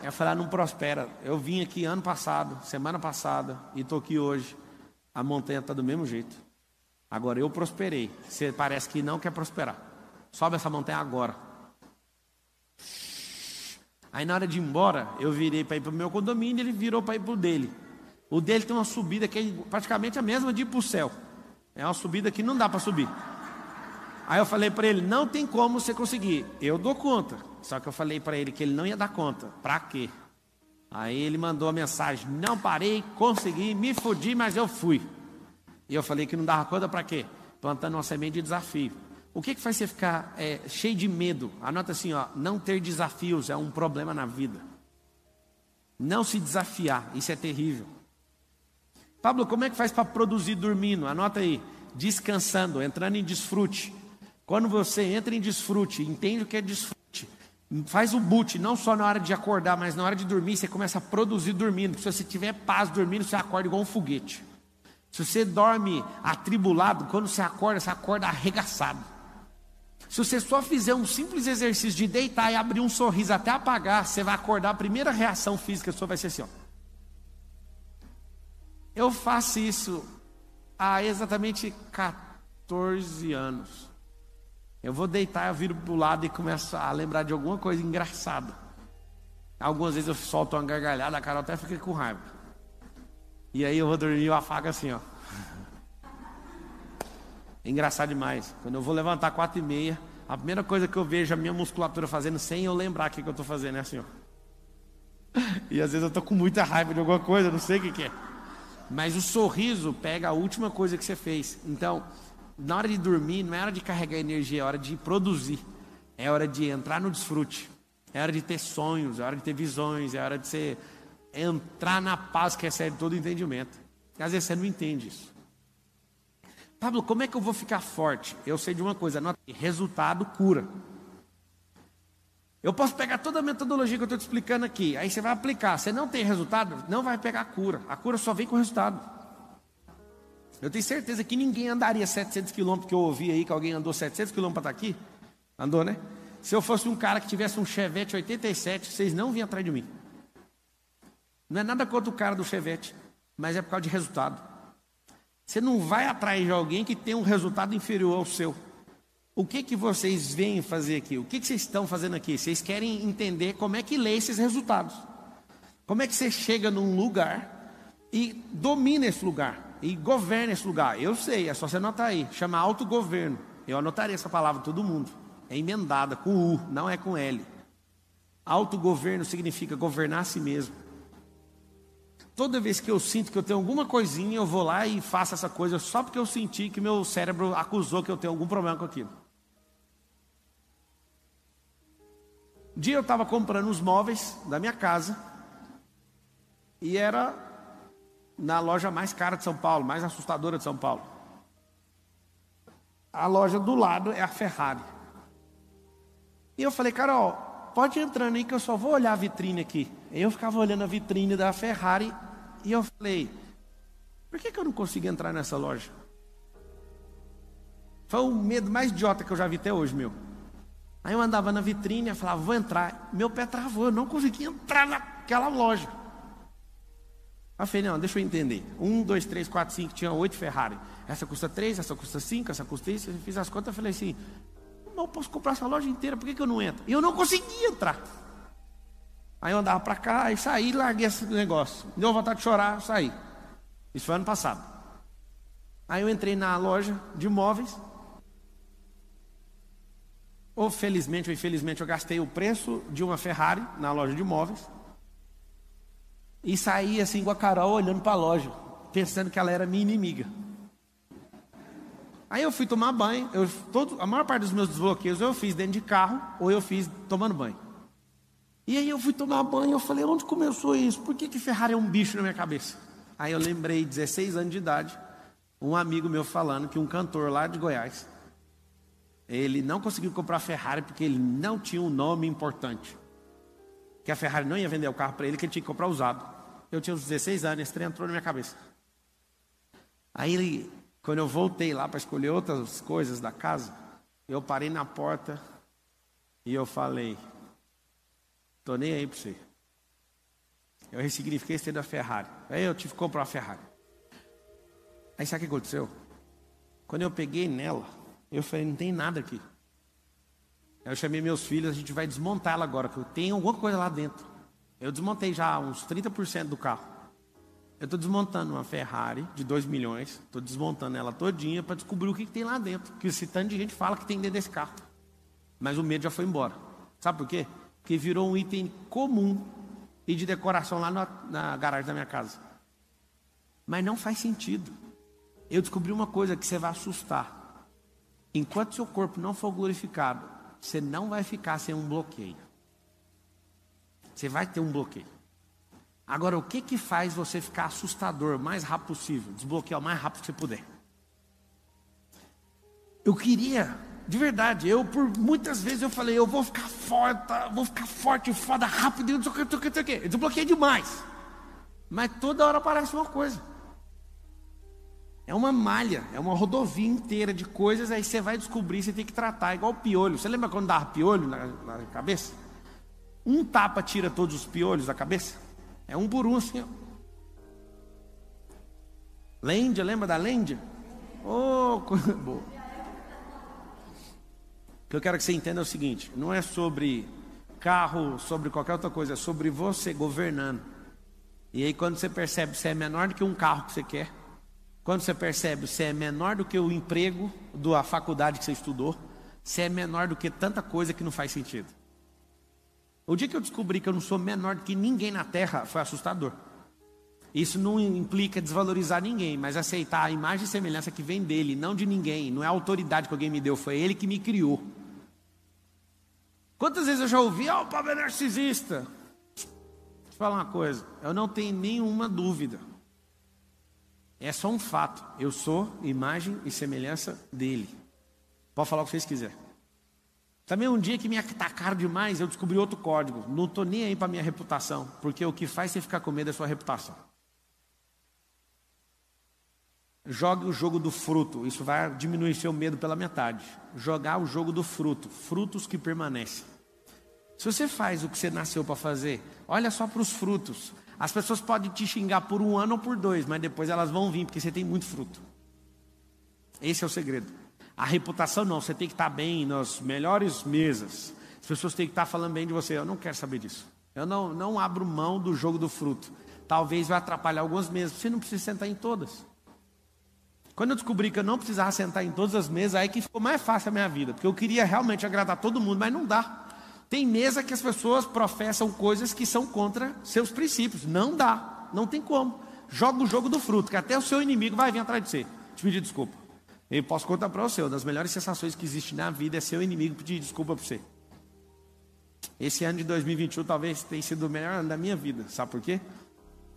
Eu falei, ah, não prospera. Eu vim aqui ano passado, semana passada, e estou aqui hoje. A montanha está do mesmo jeito. Agora eu prosperei. Você parece que não quer prosperar. Sobe essa montanha agora. Aí na hora de ir embora, eu virei para ir para o meu condomínio, ele virou para ir para o dele. O dele tem uma subida que é praticamente a mesma de ir para o céu. É uma subida que não dá para subir. Aí eu falei para ele, não tem como você conseguir. Eu dou conta. Só que eu falei para ele que ele não ia dar conta. Para quê? Aí ele mandou a mensagem, não parei, consegui, me fodi, mas eu fui. E eu falei que não dava conta para quê? Plantando uma semente de desafio. O que, que faz você ficar é, cheio de medo? Anota assim, ó, não ter desafios é um problema na vida. Não se desafiar, isso é terrível. Pablo, como é que faz para produzir dormindo? Anota aí, descansando, entrando em desfrute. Quando você entra em desfrute, entende o que é desfrute, faz o boot, não só na hora de acordar, mas na hora de dormir, você começa a produzir dormindo. Se você tiver paz dormindo, você acorda igual um foguete. Se você dorme atribulado, quando você acorda, você acorda arregaçado. Se você só fizer um simples exercício de deitar e abrir um sorriso até apagar, você vai acordar, a primeira reação física sua vai ser assim: ó. Eu faço isso há exatamente 14 anos. Eu vou deitar, eu viro para o lado e começo a lembrar de alguma coisa engraçada. Algumas vezes eu solto uma gargalhada, a cara até fica com raiva. E aí eu vou dormir eu afago assim, ó. É engraçado demais. Quando eu vou levantar quatro e meia, a primeira coisa que eu vejo a minha musculatura fazendo sem eu lembrar o que, que eu estou fazendo é assim, ó. E às vezes eu estou com muita raiva de alguma coisa, não sei o que, que é. Mas o sorriso pega a última coisa que você fez. Então, na hora de dormir, não é hora de carregar energia, é hora de produzir. É hora de entrar no desfrute. É hora de ter sonhos, é hora de ter visões, é hora de você entrar na paz que recebe todo o entendimento. E às vezes você não entende isso. Pablo, como é que eu vou ficar forte? Eu sei de uma coisa, nota, resultado cura. Eu posso pegar toda a metodologia que eu estou te explicando aqui, aí você vai aplicar. Você não tem resultado, não vai pegar cura. A cura só vem com resultado. Eu tenho certeza que ninguém andaria 700 quilômetros que eu ouvi aí, que alguém andou 700 quilômetros para estar aqui. Andou, né? Se eu fosse um cara que tivesse um Chevette 87, vocês não vinham atrás de mim. Não é nada contra o cara do Chevette, mas é por causa de resultado. Você não vai atrás de alguém que tem um resultado inferior ao seu. O que que vocês vêm fazer aqui? O que, que vocês estão fazendo aqui? Vocês querem entender como é que lê esses resultados. Como é que você chega num lugar e domina esse lugar e governa esse lugar? Eu sei, é só você anotar aí. Chama autogoverno. Eu anotaria essa palavra todo mundo. É emendada com U, não é com L. Autogoverno significa governar a si mesmo. Toda vez que eu sinto que eu tenho alguma coisinha, eu vou lá e faço essa coisa só porque eu senti que meu cérebro acusou que eu tenho algum problema com aquilo. Um dia eu estava comprando os móveis da minha casa e era na loja mais cara de São Paulo, mais assustadora de São Paulo. A loja do lado é a Ferrari. E eu falei, Carol, pode ir entrando aí que eu só vou olhar a vitrine aqui. Eu ficava olhando a vitrine da Ferrari e eu falei: por que, que eu não consigo entrar nessa loja? Foi o medo mais idiota que eu já vi até hoje, meu. Aí eu andava na vitrine e falava: vou entrar. Meu pé travou, eu não conseguia entrar naquela loja. Eu falei, não, deixa eu entender. Um, dois, três, quatro, cinco, tinha oito Ferrari. Essa custa três, essa custa cinco, essa custa isso. Eu fiz as contas e falei assim, não posso comprar essa loja inteira, por que, que eu não entro? E eu não conseguia entrar. Aí eu andava para cá e saí, larguei esse negócio. Deu vontade de chorar, saí. Isso foi ano passado. Aí eu entrei na loja de imóveis. Ou felizmente ou infelizmente eu gastei o preço de uma Ferrari na loja de imóveis. E saí assim com a Carol olhando para a loja, pensando que ela era minha inimiga. Aí eu fui tomar banho, eu, todo, a maior parte dos meus desbloqueios eu fiz dentro de carro ou eu fiz tomando banho. E aí eu fui tomar banho, eu falei, onde começou isso? Por que, que Ferrari é um bicho na minha cabeça? Aí eu lembrei, 16 anos de idade, um amigo meu falando que um cantor lá de Goiás, ele não conseguiu comprar Ferrari porque ele não tinha um nome importante. Que a Ferrari não ia vender o carro para ele, que ele tinha que comprar usado. Eu tinha uns 16 anos, esse trem entrou na minha cabeça. Aí ele quando eu voltei lá para escolher outras coisas da casa, eu parei na porta e eu falei: Tô nem aí para você. Eu ressignifiquei esse da Ferrari. Aí eu tive que comprar uma Ferrari. Aí sabe o que aconteceu? Quando eu peguei nela, eu falei: Não tem nada aqui. Eu chamei meus filhos, a gente vai desmontar ela agora, porque tem alguma coisa lá dentro. Eu desmontei já uns 30% do carro. Eu estou desmontando uma Ferrari de 2 milhões, estou desmontando ela todinha para descobrir o que, que, tem lá dentro. Que esse tanto de gente fala que tem dentro desse carro. Mas o medo já foi embora. Sabe por quê? Porque virou um item comum e de decoração lá na, na garagem da minha casa. Mas não faz sentido. Eu descobri uma coisa que você vai assustar. Enquanto seu corpo não for glorificado, você não vai ficar sem um bloqueio. Você vai ter um bloqueio. Agora, o que que faz você ficar assustador o mais rápido possível? Desbloquear o mais rápido que você puder. Eu queria, de verdade, eu por muitas vezes eu falei, eu vou ficar forte, vou ficar forte, foda, rápido. Eu desbloqueei demais. Mas toda hora aparece uma coisa. É uma malha, é uma rodovia inteira de coisas, aí você vai descobrir, você tem que tratar, igual piolho. Você lembra quando dava piolho na, na cabeça? Um tapa tira todos os piolhos da cabeça? É um por um assim, ó. Lêndia, lembra da Lêndia? Oh, coisa boa. O que eu quero que você entenda é o seguinte: não é sobre carro, sobre qualquer outra coisa, é sobre você governando. E aí, quando você percebe que você é menor do que um carro que você quer, quando você percebe você é menor do que o emprego da faculdade que você estudou, você é menor do que tanta coisa que não faz sentido. O dia que eu descobri que eu não sou menor do que ninguém na terra foi assustador. Isso não implica desvalorizar ninguém, mas aceitar a imagem e semelhança que vem dele, não de ninguém. Não é a autoridade que alguém me deu, foi ele que me criou. Quantas vezes eu já ouvi, ó, oh, o é narcisista? Deixa eu falar uma coisa, eu não tenho nenhuma dúvida. É só um fato. Eu sou imagem e semelhança dele. Pode falar o que vocês quiserem. Também um dia que me atacaram demais, eu descobri outro código. Não estou nem aí para minha reputação, porque o que faz você ficar com medo é sua reputação. Jogue o jogo do fruto, isso vai diminuir seu medo pela metade. Jogar o jogo do fruto, frutos que permanecem. Se você faz o que você nasceu para fazer, olha só para os frutos. As pessoas podem te xingar por um ano ou por dois, mas depois elas vão vir, porque você tem muito fruto. Esse é o segredo. A reputação não, você tem que estar bem nas melhores mesas. As pessoas têm que estar falando bem de você. Eu não quero saber disso. Eu não, não abro mão do jogo do fruto. Talvez vai atrapalhar algumas mesas. Você não precisa sentar em todas. Quando eu descobri que eu não precisava sentar em todas as mesas, aí que ficou mais fácil a minha vida. Porque eu queria realmente agradar todo mundo, mas não dá. Tem mesa que as pessoas professam coisas que são contra seus princípios. Não dá. Não tem como. Joga o jogo do fruto, que até o seu inimigo vai vir atrás de você. Te pedir desculpa. Eu posso contar para você, uma das melhores sensações que existe na vida é ser o inimigo pedir desculpa para você. Esse ano de 2021 talvez tenha sido o melhor ano da minha vida. Sabe por quê?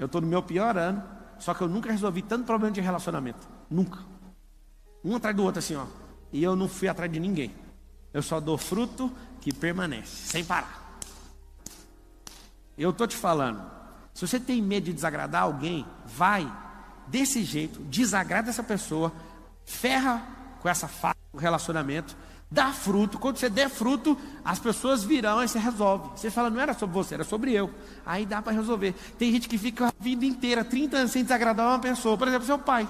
Eu estou no meu pior ano, só que eu nunca resolvi tanto problema de relacionamento. Nunca. Um atrás do outro assim, ó. E eu não fui atrás de ninguém. Eu só dou fruto que permanece, sem parar. Eu estou te falando, se você tem medo de desagradar alguém, vai desse jeito, desagrada essa pessoa, ferra com essa face o relacionamento, dá fruto. Quando você der fruto, as pessoas virão e você resolve. Você fala, não era sobre você, era sobre eu. Aí dá para resolver. Tem gente que fica a vida inteira, 30 anos sem desagradar uma pessoa. Por exemplo, seu pai,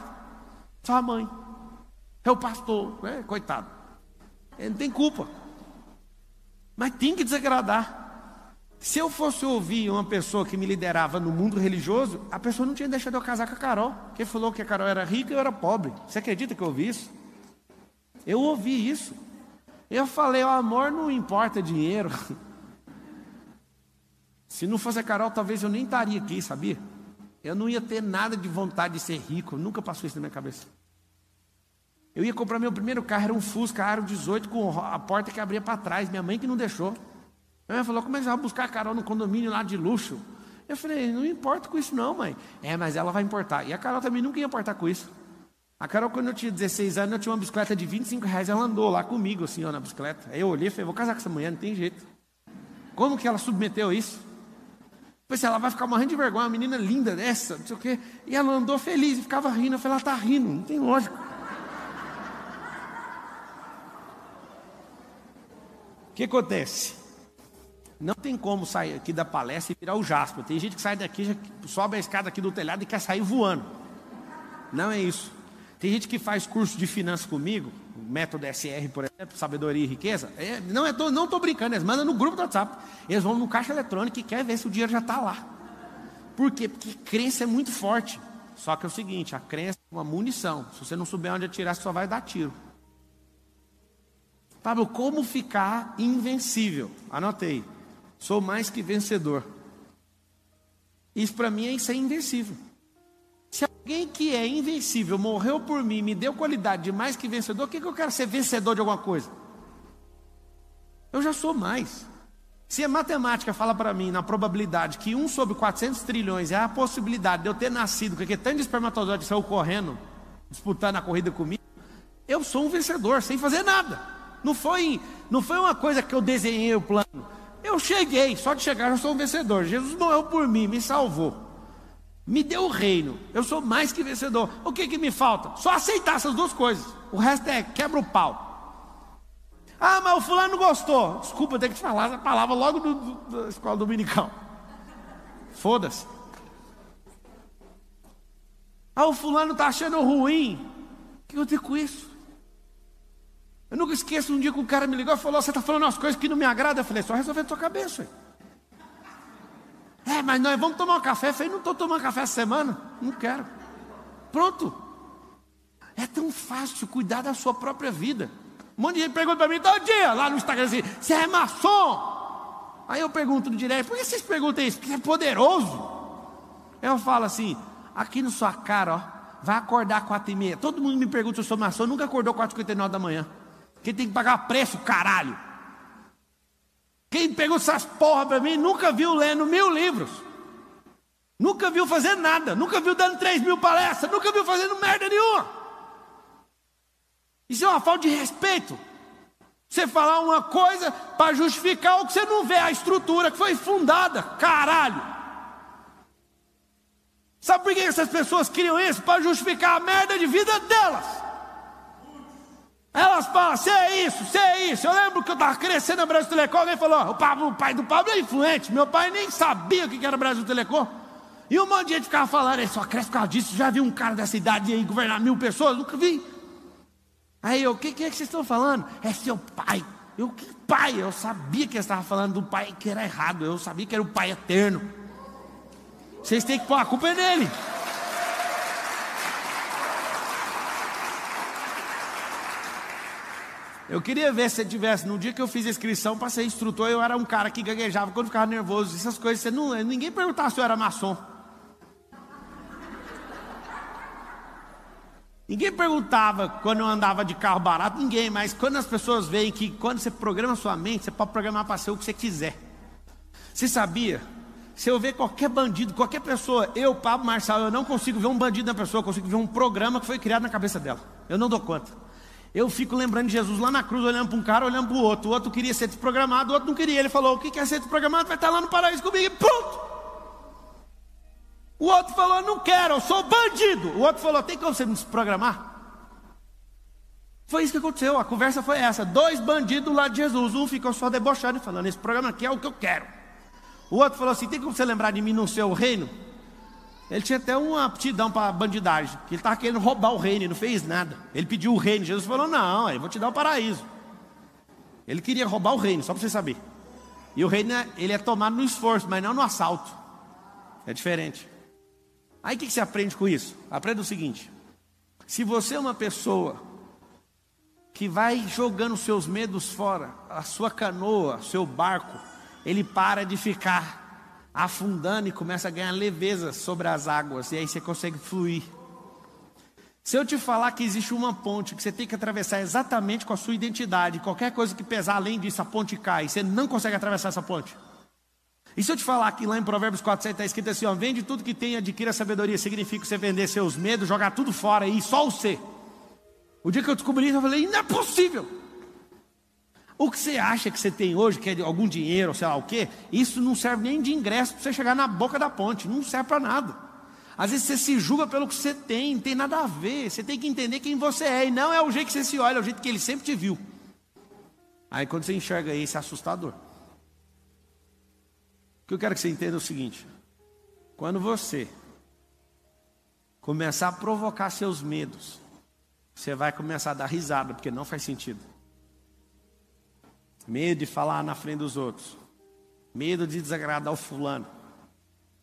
sua mãe, seu pastor, é, coitado. Ele não tem culpa. Mas tem que desagradar. Se eu fosse ouvir uma pessoa que me liderava no mundo religioso, a pessoa não tinha deixado eu casar com a Carol. Quem falou que a Carol era rica e eu era pobre. Você acredita que eu ouvi isso? Eu ouvi isso. Eu falei, o amor não importa dinheiro. Se não fosse a Carol, talvez eu nem estaria aqui, sabia? Eu não ia ter nada de vontade de ser rico. Nunca passou isso na minha cabeça. Eu ia comprar meu primeiro carro, era um Fusca Aro 18 com a porta que abria para trás. Minha mãe que não deixou. Minha mãe falou: como é que você vai buscar a Carol no condomínio lá de luxo? Eu falei: não importa com isso, não, mãe. É, mas ela vai importar. E a Carol também nunca ia importar com isso. A Carol, quando eu tinha 16 anos, eu tinha uma bicicleta de 25 reais. Ela andou lá comigo, assim, ó, na bicicleta. Aí eu olhei e falei: vou casar com essa mulher, não tem jeito. Como que ela submeteu isso? Pensei, ela vai ficar morrendo de vergonha, uma menina linda dessa, não sei o quê. E ela andou feliz e ficava rindo. Eu falei: ela está rindo, não tem lógica. O que acontece? Não tem como sair aqui da palestra e virar o Jasper. Tem gente que sai daqui, já sobe a escada aqui do telhado e quer sair voando. Não é isso. Tem gente que faz curso de finanças comigo, método SR, por exemplo, sabedoria e riqueza. É, não estou não tô brincando, eles mandam no grupo do WhatsApp. Eles vão no caixa eletrônico e querem ver se o dinheiro já está lá. Por quê? Porque crença é muito forte. Só que é o seguinte, a crença é uma munição. Se você não souber onde atirar, você só vai dar tiro. Pablo, como ficar invencível? Anotei. Sou mais que vencedor. Isso para mim é ser invencível. Se alguém que é invencível morreu por mim, me deu qualidade de mais que vencedor, o que, que eu quero ser vencedor de alguma coisa? Eu já sou mais. Se a matemática fala para mim, na probabilidade, que 1 sobre 400 trilhões é a possibilidade de eu ter nascido com aquele tanto de espermatozoide saiu correndo, disputando a corrida comigo, eu sou um vencedor, sem fazer nada. Não foi, não foi uma coisa que eu desenhei o plano. Eu cheguei, só de chegar eu sou um vencedor. Jesus morreu por mim, me salvou. Me deu o reino. Eu sou mais que vencedor. O que, que me falta? Só aceitar essas duas coisas. O resto é quebra o pau. Ah, mas o fulano gostou. Desculpa, eu tenho que te falar essa palavra logo do, do, da escola dominical. Foda-se. Ah, o fulano está achando ruim. O que eu tenho com isso? Esqueço um dia que o cara me ligou e falou: Você está falando umas coisas que não me agradam. Eu falei: Só resolver a tua cabeça. É, mas nós vamos tomar um café. Eu falei: Não estou tomando café essa semana. Não quero. Pronto. É tão fácil cuidar da sua própria vida. Um monte de gente pergunta para mim todo dia lá no Instagram assim: Você é maçom? Aí eu pergunto no direto: Por que vocês perguntam isso? Porque é poderoso. Eu falo assim: Aqui na sua cara, ó, vai acordar quatro e meia. Todo mundo me pergunta se eu sou maçom. Nunca acordou quatro e da manhã. Quem tem que pagar preço, caralho. Quem pegou essas porra para mim nunca viu lendo mil livros. Nunca viu fazer nada. Nunca viu dando três mil palestras. Nunca viu fazendo merda nenhuma. Isso é uma falta de respeito. Você falar uma coisa para justificar o que você não vê, a estrutura que foi fundada. Caralho. Sabe por que essas pessoas criam isso? Para justificar a merda de vida delas. Elas falam, você é isso, você é isso. Eu lembro que eu estava crescendo na Brasil Telecom, alguém falou, o, Pablo, o pai do Pablo é influente. Meu pai nem sabia o que era Brasil Telecom. E um monte de gente ficava falando, ele só cresce por causa disso. Já viu um cara dessa idade aí governar mil pessoas? Nunca vi. Aí eu, o que, que, é que vocês estão falando? É seu pai. Eu, que pai? Eu sabia que eles estavam falando do pai que era errado. Eu sabia que era o pai eterno. Vocês têm que pôr a culpa nele. Eu queria ver se você tivesse, no dia que eu fiz a inscrição para ser instrutor, eu era um cara que gaguejava quando ficava nervoso, essas coisas. Você não, ninguém perguntava se eu era maçom. Ninguém perguntava quando eu andava de carro barato, ninguém, mas quando as pessoas veem que quando você programa sua mente, você pode programar para ser o que você quiser. Você sabia? Se eu ver qualquer bandido, qualquer pessoa, eu, Pablo Marçal, eu não consigo ver um bandido na pessoa, eu consigo ver um programa que foi criado na cabeça dela. Eu não dou conta. Eu fico lembrando de Jesus lá na cruz, olhando para um cara, olhando para o outro. O outro queria ser desprogramado, o outro não queria. Ele falou: O que quer ser desprogramado? Vai estar lá no paraíso comigo. E pronto! O outro falou: Não quero, eu sou bandido. O outro falou: Tem como você me desprogramar? Foi isso que aconteceu, a conversa foi essa. Dois bandidos do lado de Jesus. Um ficou só debochando e falando: Esse programa aqui é o que eu quero. O outro falou assim: Tem como você lembrar de mim no seu reino? Ele tinha até uma aptidão para bandidagem, que ele estava querendo roubar o reino e não fez nada. Ele pediu o reino, Jesus falou: Não, eu vou te dar o paraíso. Ele queria roubar o reino, só para você saber. E o reino ele é tomado no esforço, mas não no assalto. É diferente. Aí o que você aprende com isso? Aprenda o seguinte: se você é uma pessoa que vai jogando seus medos fora, a sua canoa, seu barco, ele para de ficar afundando e começa a ganhar leveza sobre as águas, e aí você consegue fluir. Se eu te falar que existe uma ponte que você tem que atravessar exatamente com a sua identidade, qualquer coisa que pesar além disso, a ponte cai, você não consegue atravessar essa ponte. E se eu te falar que lá em Provérbios 4, 7 está escrito assim: ó, vende tudo que tem, adquira sabedoria, significa você vender seus medos, jogar tudo fora e só o ser. O dia que eu descobri isso, eu falei: não é possível. O que você acha que você tem hoje, que é algum dinheiro, sei lá o quê, isso não serve nem de ingresso para você chegar na boca da ponte, não serve para nada. Às vezes você se julga pelo que você tem, não tem nada a ver. Você tem que entender quem você é, e não é o jeito que você se olha, é o jeito que ele sempre te viu. Aí quando você enxerga isso, é assustador. O que eu quero que você entenda é o seguinte: quando você começar a provocar seus medos, você vai começar a dar risada, porque não faz sentido. Medo de falar na frente dos outros. Medo de desagradar o fulano.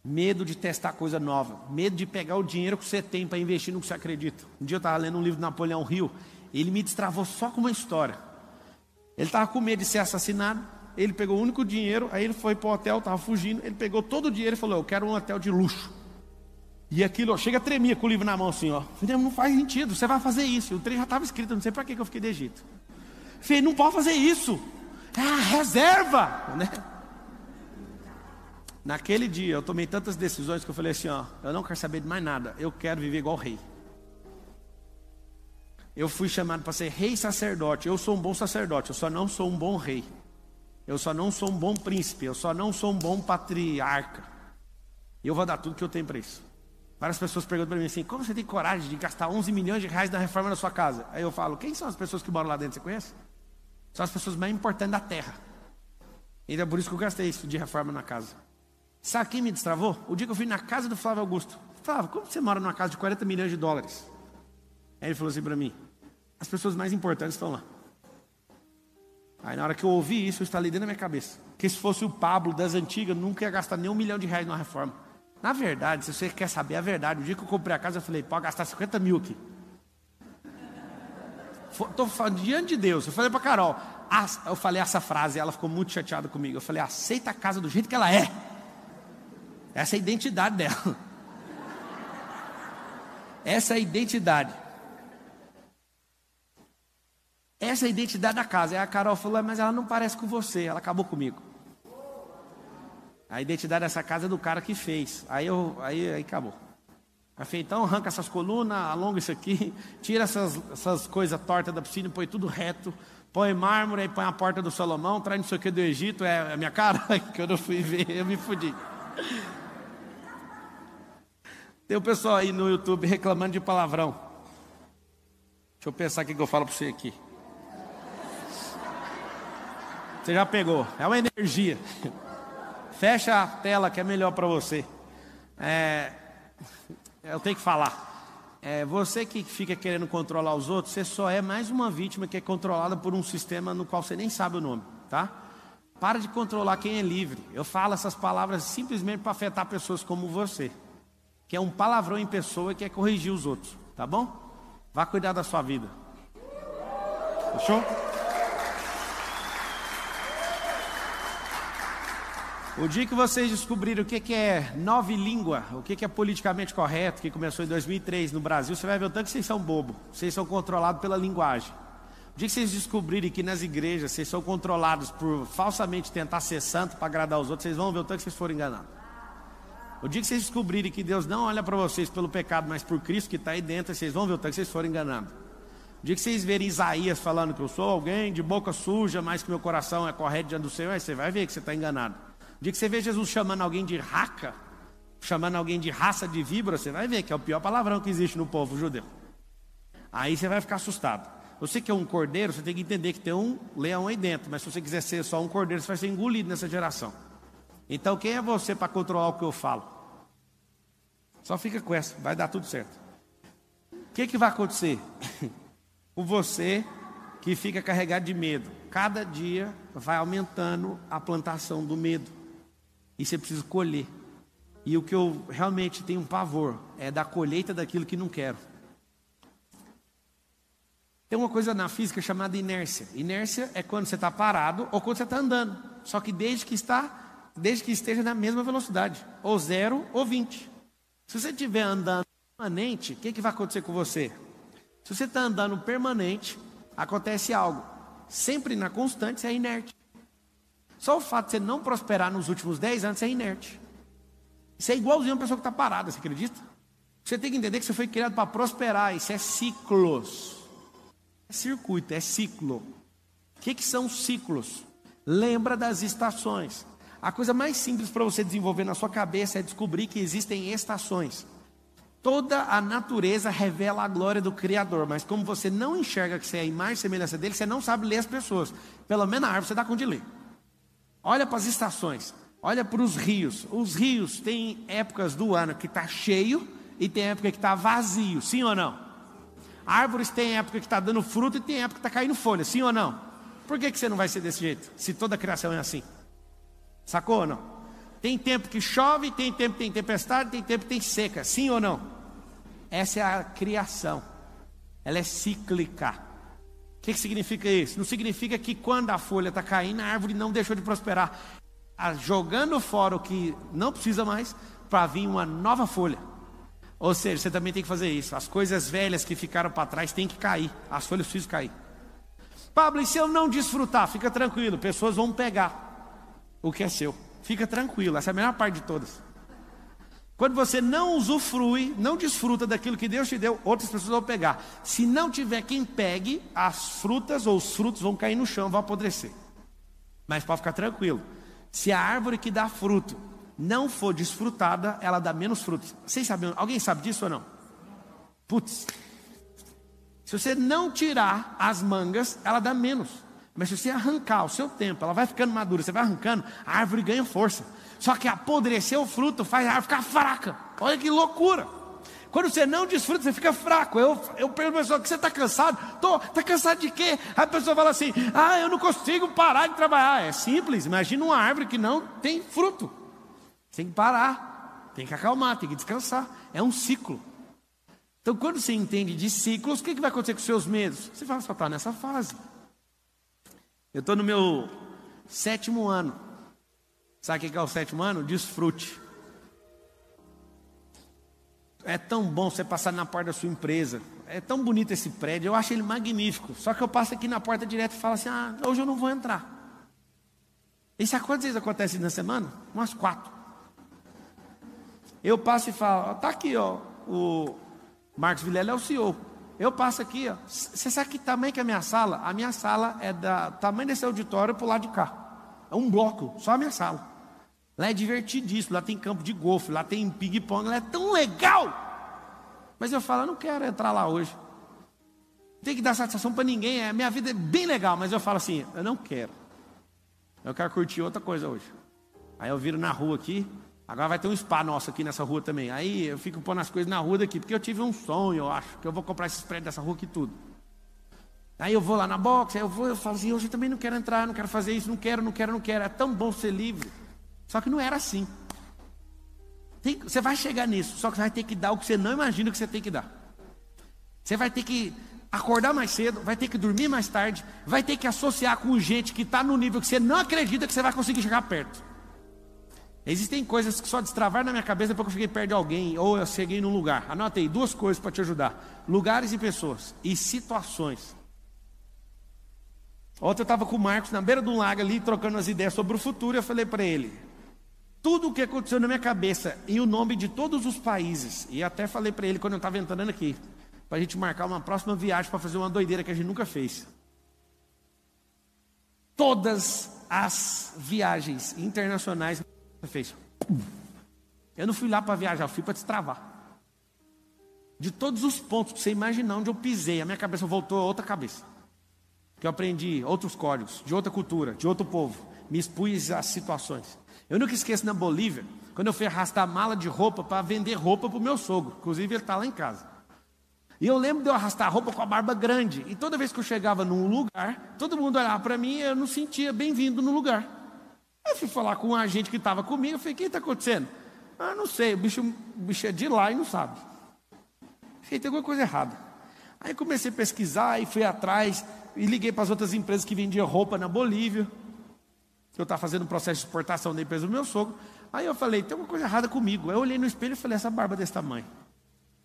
Medo de testar coisa nova. Medo de pegar o dinheiro que você tem para investir no que você acredita. Um dia eu estava lendo um livro do Napoleão Rio. Ele me destravou só com uma história. Ele estava com medo de ser assassinado. Ele pegou o único dinheiro. Aí ele foi para o hotel, estava fugindo. Ele pegou todo o dinheiro e falou: Eu quero um hotel de luxo. E aquilo, ó, chega a tremer com o livro na mão assim, ó. Não faz sentido, você vai fazer isso. E o trem já estava escrito, não sei para que eu fiquei de Egito. Falei, não pode fazer isso. Ah, reserva, né? Naquele dia eu tomei tantas decisões que eu falei assim, ó, eu não quero saber de mais nada, eu quero viver igual rei. Eu fui chamado para ser rei sacerdote. Eu sou um bom sacerdote, eu só não sou um bom rei. Eu só não sou um bom príncipe, eu só não sou um bom patriarca. Eu vou dar tudo que eu tenho para isso. Várias pessoas perguntam para mim assim: como você tem coragem de gastar 11 milhões de reais na reforma da sua casa? Aí eu falo: quem são as pessoas que moram lá dentro? Você conhece? São as pessoas mais importantes da terra. E é por isso que eu gastei isso de reforma na casa. Sabe quem me destravou? O dia que eu fui na casa do Flávio Augusto. Flávio, como você mora numa casa de 40 milhões de dólares? Aí ele falou assim para mim: as pessoas mais importantes estão lá. Aí na hora que eu ouvi isso, eu instalei dentro da minha cabeça. Que se fosse o Pablo das antigas, nunca ia gastar nem um milhão de reais numa reforma. Na verdade, se você quer saber a verdade, o dia que eu comprei a casa, eu falei, pode gastar 50 mil aqui. Estou falando diante de Deus. Eu falei para Carol, eu falei essa frase, ela ficou muito chateada comigo. Eu falei, aceita a casa do jeito que ela é. Essa é a identidade dela. Essa é a identidade. Essa é a identidade da casa. Aí a Carol falou, mas ela não parece com você. Ela acabou comigo. A identidade dessa casa é do cara que fez. Aí eu, aí, aí acabou. Então arranca essas colunas, alonga isso aqui, tira essas, essas coisas tortas da piscina, põe tudo reto, põe mármore, aí põe a porta do Salomão, traz não sei o que do Egito, é a minha cara, que eu não fui ver, eu me fudi. Tem o pessoal aí no YouTube reclamando de palavrão. Deixa eu pensar o que eu falo para você aqui. Você já pegou, é uma energia. Fecha a tela que é melhor para você. É, eu tenho que falar. É, você que fica querendo controlar os outros, você só é mais uma vítima que é controlada por um sistema no qual você nem sabe o nome, tá? Para de controlar quem é livre. Eu falo essas palavras simplesmente para afetar pessoas como você, que é um palavrão em pessoa e quer corrigir os outros, tá bom? Vá cuidar da sua vida. Fechou? O dia que vocês descobrirem o que é nove língua, o que é politicamente correto, que começou em 2003 no Brasil, você vai ver o tanto que vocês são bobo. Vocês são controlados pela linguagem. O dia que vocês descobrirem que nas igrejas vocês são controlados por falsamente tentar ser santo para agradar os outros, vocês vão ver o tanto que vocês foram enganados. O dia que vocês descobrirem que Deus não olha para vocês pelo pecado, mas por Cristo que está aí dentro, vocês vão ver o tanto que vocês foram enganados. O dia que vocês verem Isaías falando que eu sou alguém de boca suja, mas que meu coração é correto diante do Senhor, aí você vai ver que você está enganado. O dia que você vê Jesus chamando alguém de raca, chamando alguém de raça de víbora, você vai ver que é o pior palavrão que existe no povo judeu. Aí você vai ficar assustado. Você que é um cordeiro, você tem que entender que tem um leão aí dentro. Mas se você quiser ser só um cordeiro, você vai ser engolido nessa geração. Então quem é você para controlar o que eu falo? Só fica com essa, vai dar tudo certo. O que, que vai acontecer? com você que fica carregado de medo. Cada dia vai aumentando a plantação do medo. E você precisa colher. E o que eu realmente tenho um pavor é da colheita daquilo que não quero. Tem uma coisa na física chamada inércia. Inércia é quando você está parado ou quando você está andando. Só que desde que está, desde que esteja na mesma velocidade, ou zero ou 20. Se você estiver andando permanente, o que, que vai acontecer com você? Se você está andando permanente, acontece algo. Sempre na constante, você é inerte. Só o fato de você não prosperar nos últimos 10 anos, você é inerte. Isso é igualzinho a uma pessoa que está parada, você acredita? Você tem que entender que você foi criado para prosperar, isso é ciclos. É circuito, é ciclo. O que, que são ciclos? Lembra das estações. A coisa mais simples para você desenvolver na sua cabeça é descobrir que existem estações. Toda a natureza revela a glória do Criador, mas como você não enxerga que você é a imagem e semelhança dele, você não sabe ler as pessoas. Pelo menos a árvore você dá conta de ler. Olha para as estações, olha para os rios. Os rios têm épocas do ano que está cheio e tem época que está vazio, sim ou não? Árvores têm época que está dando fruto e tem época que está caindo folha, sim ou não? Por que, que você não vai ser desse jeito? Se toda a criação é assim. Sacou ou não? Tem tempo que chove, tem tempo que tem tempestade, tem tempo que tem seca, sim ou não? Essa é a criação. Ela é cíclica. O que, que significa isso? Não significa que quando a folha está caindo, a árvore não deixou de prosperar. Está jogando fora o que não precisa mais para vir uma nova folha. Ou seja, você também tem que fazer isso. As coisas velhas que ficaram para trás têm que cair. As folhas precisam cair. Pablo, e se eu não desfrutar? Fica tranquilo, pessoas vão pegar o que é seu. Fica tranquilo, essa é a melhor parte de todas. Quando você não usufrui, não desfruta daquilo que Deus te deu, outras pessoas vão pegar. Se não tiver quem pegue, as frutas ou os frutos vão cair no chão, vão apodrecer. Mas pode ficar tranquilo. Se a árvore que dá fruto não for desfrutada, ela dá menos frutos. Vocês sabem, alguém sabe disso ou não? Putz. Se você não tirar as mangas, ela dá menos. Mas se você arrancar o seu tempo, ela vai ficando madura, você vai arrancando, a árvore ganha força. Só que apodrecer o fruto faz a árvore ficar fraca. Olha que loucura. Quando você não desfruta, você fica fraco. Eu, eu pergunto a pessoa que você está cansado. Tô, está cansado de quê? a pessoa fala assim: Ah, eu não consigo parar de trabalhar. É simples. Imagina uma árvore que não tem fruto. Tem que parar, tem que acalmar, tem que descansar. É um ciclo. Então, quando você entende de ciclos, o que, que vai acontecer com os seus medos? Você vai só estar nessa fase. Eu estou no meu sétimo ano. Sabe o que é o sétimo ano? Desfrute. É tão bom você passar na porta da sua empresa. É tão bonito esse prédio, eu acho ele magnífico. Só que eu passo aqui na porta direto e falo assim: ah, hoje eu não vou entrar. Sabe quantas vezes acontece na semana? Umas quatro. Eu passo e falo, tá aqui, ó, o Marcos Vilela é o CEO. Eu passo aqui, ó. Você sabe que tamanho que é a minha sala? A minha sala é da tamanho desse auditório pro lado de cá. É um bloco, só a minha sala. Lá é divertidíssimo, lá tem campo de golfe, lá tem ping-pong, lá é tão legal. Mas eu falo, eu não quero entrar lá hoje. Não tem que dar satisfação para ninguém, a minha vida é bem legal, mas eu falo assim, eu não quero. Eu quero curtir outra coisa hoje. Aí eu viro na rua aqui, Agora vai ter um spa nosso aqui nessa rua também. Aí eu fico pondo as coisas na rua daqui, porque eu tive um sonho, eu acho, que eu vou comprar esses prédios dessa rua aqui tudo. Aí eu vou lá na box, aí eu vou, eu falo assim, hoje eu também não quero entrar, não quero fazer isso, não quero, não quero, não quero. É tão bom ser livre. Só que não era assim. Tem, você vai chegar nisso, só que você vai ter que dar o que você não imagina que você tem que dar. Você vai ter que acordar mais cedo, vai ter que dormir mais tarde, vai ter que associar com gente que está no nível que você não acredita que você vai conseguir chegar perto. Existem coisas que só destravar na minha cabeça porque eu fiquei perto de alguém ou eu cheguei num lugar. Anotei duas coisas para te ajudar: lugares e pessoas e situações. Ontem eu estava com o Marcos na beira de um lago ali, trocando as ideias sobre o futuro, e eu falei para ele: tudo o que aconteceu na minha cabeça e o nome de todos os países, e até falei para ele quando eu estava entrando aqui, para a gente marcar uma próxima viagem para fazer uma doideira que a gente nunca fez. Todas as viagens internacionais fez. Eu não fui lá para viajar, eu fui para destravar. De todos os pontos que você imaginar onde eu pisei, a minha cabeça voltou a outra cabeça. que eu aprendi outros códigos, de outra cultura, de outro povo. Me expus às situações. Eu nunca esqueço na Bolívia, quando eu fui arrastar mala de roupa para vender roupa para o meu sogro. Inclusive, ele está lá em casa. E eu lembro de eu arrastar roupa com a barba grande. E toda vez que eu chegava num lugar, todo mundo olhava para mim e eu não sentia bem-vindo no lugar. Eu fui falar com um agente que estava comigo. Eu falei: O que está acontecendo? Ah, não sei. O bicho, o bicho é de lá e não sabe. Falei: Tem alguma coisa errada. Aí comecei a pesquisar e fui atrás. E liguei para as outras empresas que vendiam roupa na Bolívia. Eu estava fazendo um processo de exportação da empresa do meu sogro. Aí eu falei, tem alguma coisa errada comigo. Aí eu olhei no espelho e falei, essa barba desse tamanho.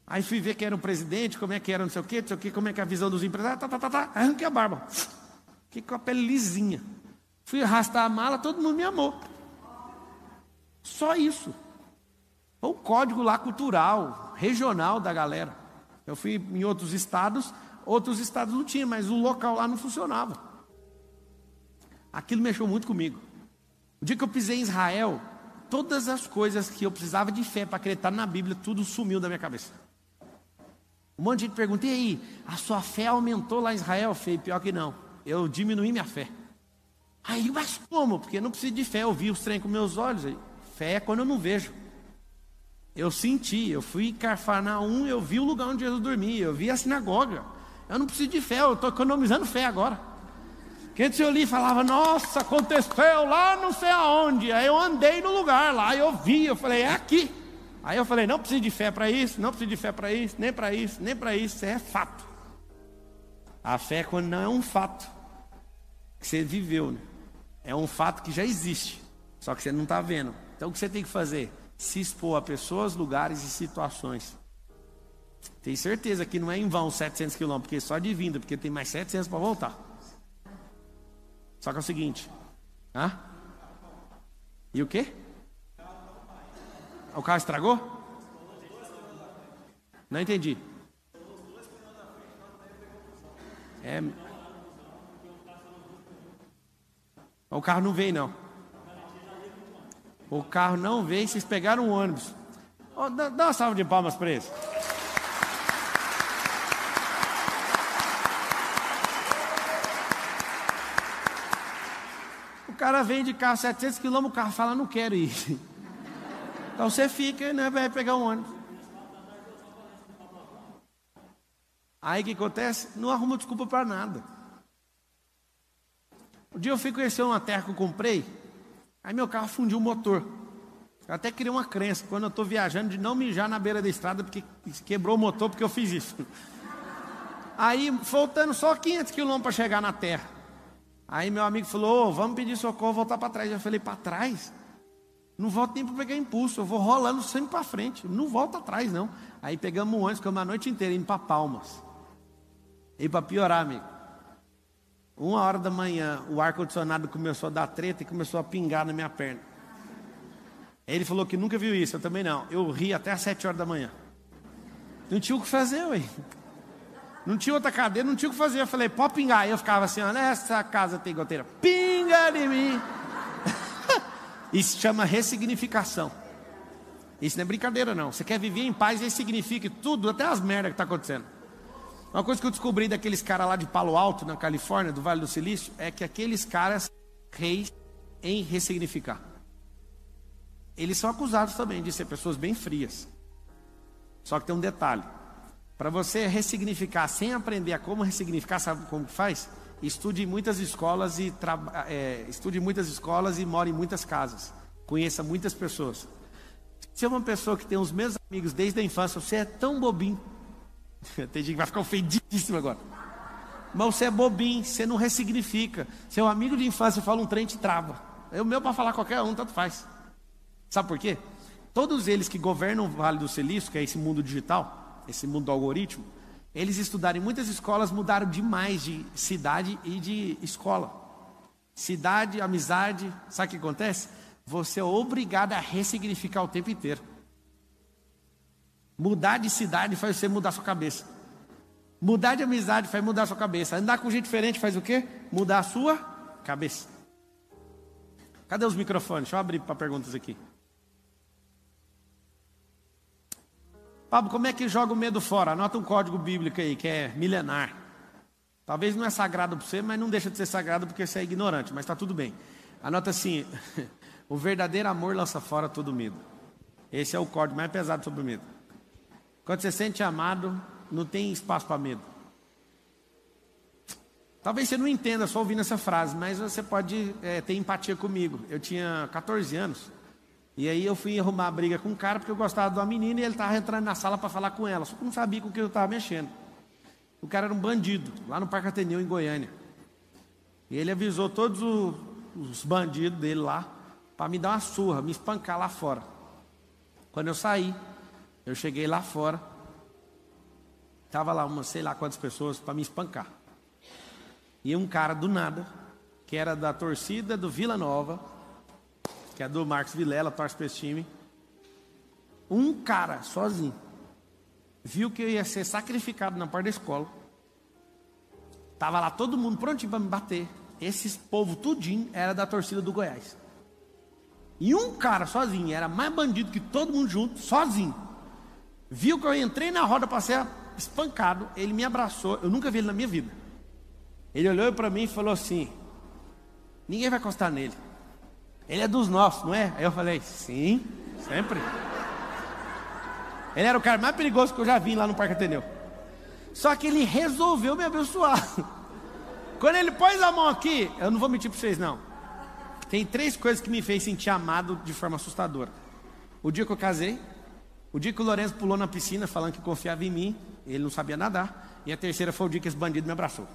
Aí fui ver quem era o presidente, como é que era, não sei o quê, não sei o quê, como é que é a visão dos empresários, tá, tá, tá, tá. Arranquei a barba. Fiquei com a pele lisinha. Fui arrastar a mala, todo mundo me amou. Só isso. Foi um código lá cultural, regional da galera. Eu fui em outros estados, outros estados não tinham, mas o local lá não funcionava. Aquilo mexeu muito comigo. O dia que eu pisei em Israel, todas as coisas que eu precisava de fé para acreditar na Bíblia, tudo sumiu da minha cabeça. Um monte de gente pergunta, e aí, a sua fé aumentou lá em Israel? Eu falei, pior que não, eu diminuí minha fé. Aí, mas como? Porque eu não preciso de fé, eu vi os trem com meus olhos. Fé é quando eu não vejo. Eu senti, eu fui em Carfanaum, eu vi o lugar onde Jesus dormia, eu vi a sinagoga. Eu não preciso de fé, eu estou economizando fé agora. Que antes eu li e falava, nossa, aconteceu lá não sei aonde. Aí eu andei no lugar lá, eu vi, eu falei, é aqui. Aí eu falei, não preciso de fé para isso, não preciso de fé para isso, nem para isso, nem para isso, isso é fato. A fé é quando não é um fato que você viveu, né? é um fato que já existe, só que você não está vendo. Então o que você tem que fazer? Se expor a pessoas, lugares e situações. Tem certeza que não é em vão 700 quilômetros, porque só de vinda, porque tem mais 700 para voltar. Só que é o seguinte. Hã? E o quê? O carro estragou? Não entendi. É. O carro não veio, não. O carro não veio, vocês pegaram um ônibus. Oh, dá, dá uma salva de palmas para eles. Cara vem de carro 700 quilômetros, o carro fala, não quero ir. Então você fica, né, vai pegar um ônibus. Aí o que acontece? Não arruma desculpa para nada. Um dia eu fui conhecer uma terra que eu comprei, aí meu carro fundiu o motor. Eu até criei uma crença, quando eu estou viajando, de não mijar na beira da estrada, porque quebrou o motor, porque eu fiz isso. Aí, faltando só 500 quilômetros para chegar na terra. Aí meu amigo falou: oh, vamos pedir socorro, voltar para trás. Eu falei: para trás? Não volto nem para pegar impulso, eu vou rolando sempre para frente. Não volto atrás, não. Aí pegamos um ônibus, ficamos a noite inteira indo para Palmas. E para piorar, amigo, uma hora da manhã, o ar-condicionado começou a dar treta e começou a pingar na minha perna. Ele falou que nunca viu isso, eu também não. Eu ri até às sete horas da manhã. Não tinha o que fazer, ué. Não tinha outra cadeira, não tinha o que fazer. Eu falei, pode pingar. Eu ficava assim, ó, nessa casa tem goteira. Pinga de mim. Isso chama ressignificação. Isso não é brincadeira, não. Você quer viver em paz, significa tudo, até as merdas que está acontecendo. Uma coisa que eu descobri daqueles caras lá de Palo Alto, na Califórnia, do Vale do Silício, é que aqueles caras reis em ressignificar. Eles são acusados também de ser pessoas bem frias. Só que tem um detalhe. Para você ressignificar sem aprender a como ressignificar, sabe como faz? Estude em muitas escolas e é, estude muitas escolas e more em muitas casas. Conheça muitas pessoas. Se é uma pessoa que tem os mesmos amigos desde a infância, você é tão bobinho. tem gente que vai ficar ofendidíssimo agora. Mas você é bobinho, você não ressignifica. Seu amigo de infância fala um trem te trava. É o meu para falar qualquer um, tanto faz. Sabe por quê? Todos eles que governam o Vale do Silício, que é esse mundo digital, esse mundo do algoritmo, eles estudaram em muitas escolas, mudaram demais de cidade e de escola. Cidade, amizade, sabe o que acontece? Você é obrigado a ressignificar o tempo inteiro. Mudar de cidade faz você mudar sua cabeça. Mudar de amizade faz mudar sua cabeça. Andar com gente diferente faz o quê? Mudar a sua cabeça. Cadê os microfones? Deixa eu abrir para perguntas aqui. Pablo, como é que joga o medo fora? Anota um código bíblico aí, que é milenar. Talvez não é sagrado para você, mas não deixa de ser sagrado porque você é ignorante, mas está tudo bem. Anota assim: o verdadeiro amor lança fora todo medo. Esse é o código mais pesado sobre o medo. Quando você sente amado, não tem espaço para medo. Talvez você não entenda só ouvindo essa frase, mas você pode é, ter empatia comigo. Eu tinha 14 anos, e aí eu fui arrumar briga com um cara porque eu gostava de uma menina e ele estava entrando na sala para falar com ela, só que não sabia com o que eu estava mexendo. O cara era um bandido, lá no Parque Ateneu, em Goiânia. E ele avisou todos os bandidos dele lá para me dar uma surra, me espancar lá fora. Quando eu saí, eu cheguei lá fora, estava lá umas sei lá quantas pessoas para me espancar. E um cara do nada, que era da torcida do Vila Nova, que é do Marcos Vilela, torce para esse time, um cara sozinho, viu que eu ia ser sacrificado na porta da escola. Tava lá todo mundo prontinho para me bater. Esses povo tudinho era da torcida do Goiás. E um cara sozinho, era mais bandido que todo mundo junto, sozinho. Viu que eu entrei na roda para ser espancado, ele me abraçou, eu nunca vi ele na minha vida. Ele olhou para mim e falou assim: Ninguém vai encostar nele. Ele é dos nossos, não é? Aí eu falei: Sim, sempre. Ele era o cara mais perigoso que eu já vi lá no Parque Ateneu. Só que ele resolveu me abençoar. Quando ele pôs a mão aqui, eu não vou mentir para vocês não. Tem três coisas que me fez sentir amado de forma assustadora. O dia que eu casei, o dia que o Lourenço pulou na piscina falando que confiava em mim, ele não sabia nadar, e a terceira foi o dia que esse bandido me abraçou.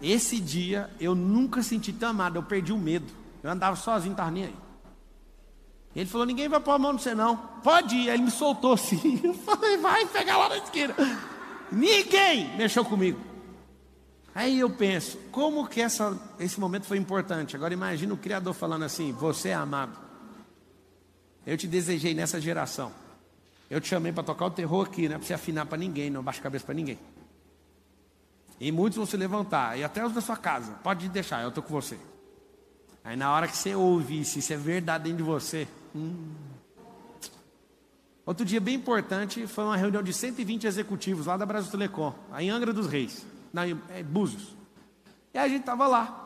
Esse dia eu nunca senti tão amado, eu perdi o medo. Eu andava sozinho, estava nem aí. Ele falou: ninguém vai pôr a mão no você, não. Pode ir. Aí ele me soltou assim. Eu falei: vai pegar lá na esquina. Ninguém mexeu comigo. Aí eu penso: como que essa, esse momento foi importante? Agora imagina o Criador falando assim: você é amado. Eu te desejei nessa geração. Eu te chamei para tocar o terror aqui, não é para você afinar para ninguém, não baixa a cabeça para ninguém. E muitos vão se levantar, e até os da sua casa. Pode deixar, eu estou com você. Aí na hora que você ouve isso, isso é verdade dentro de você, Hum. Outro dia bem importante foi uma reunião de 120 executivos lá da Brasil Telecom, em Angra dos Reis, na é, Búzios. E a gente estava lá.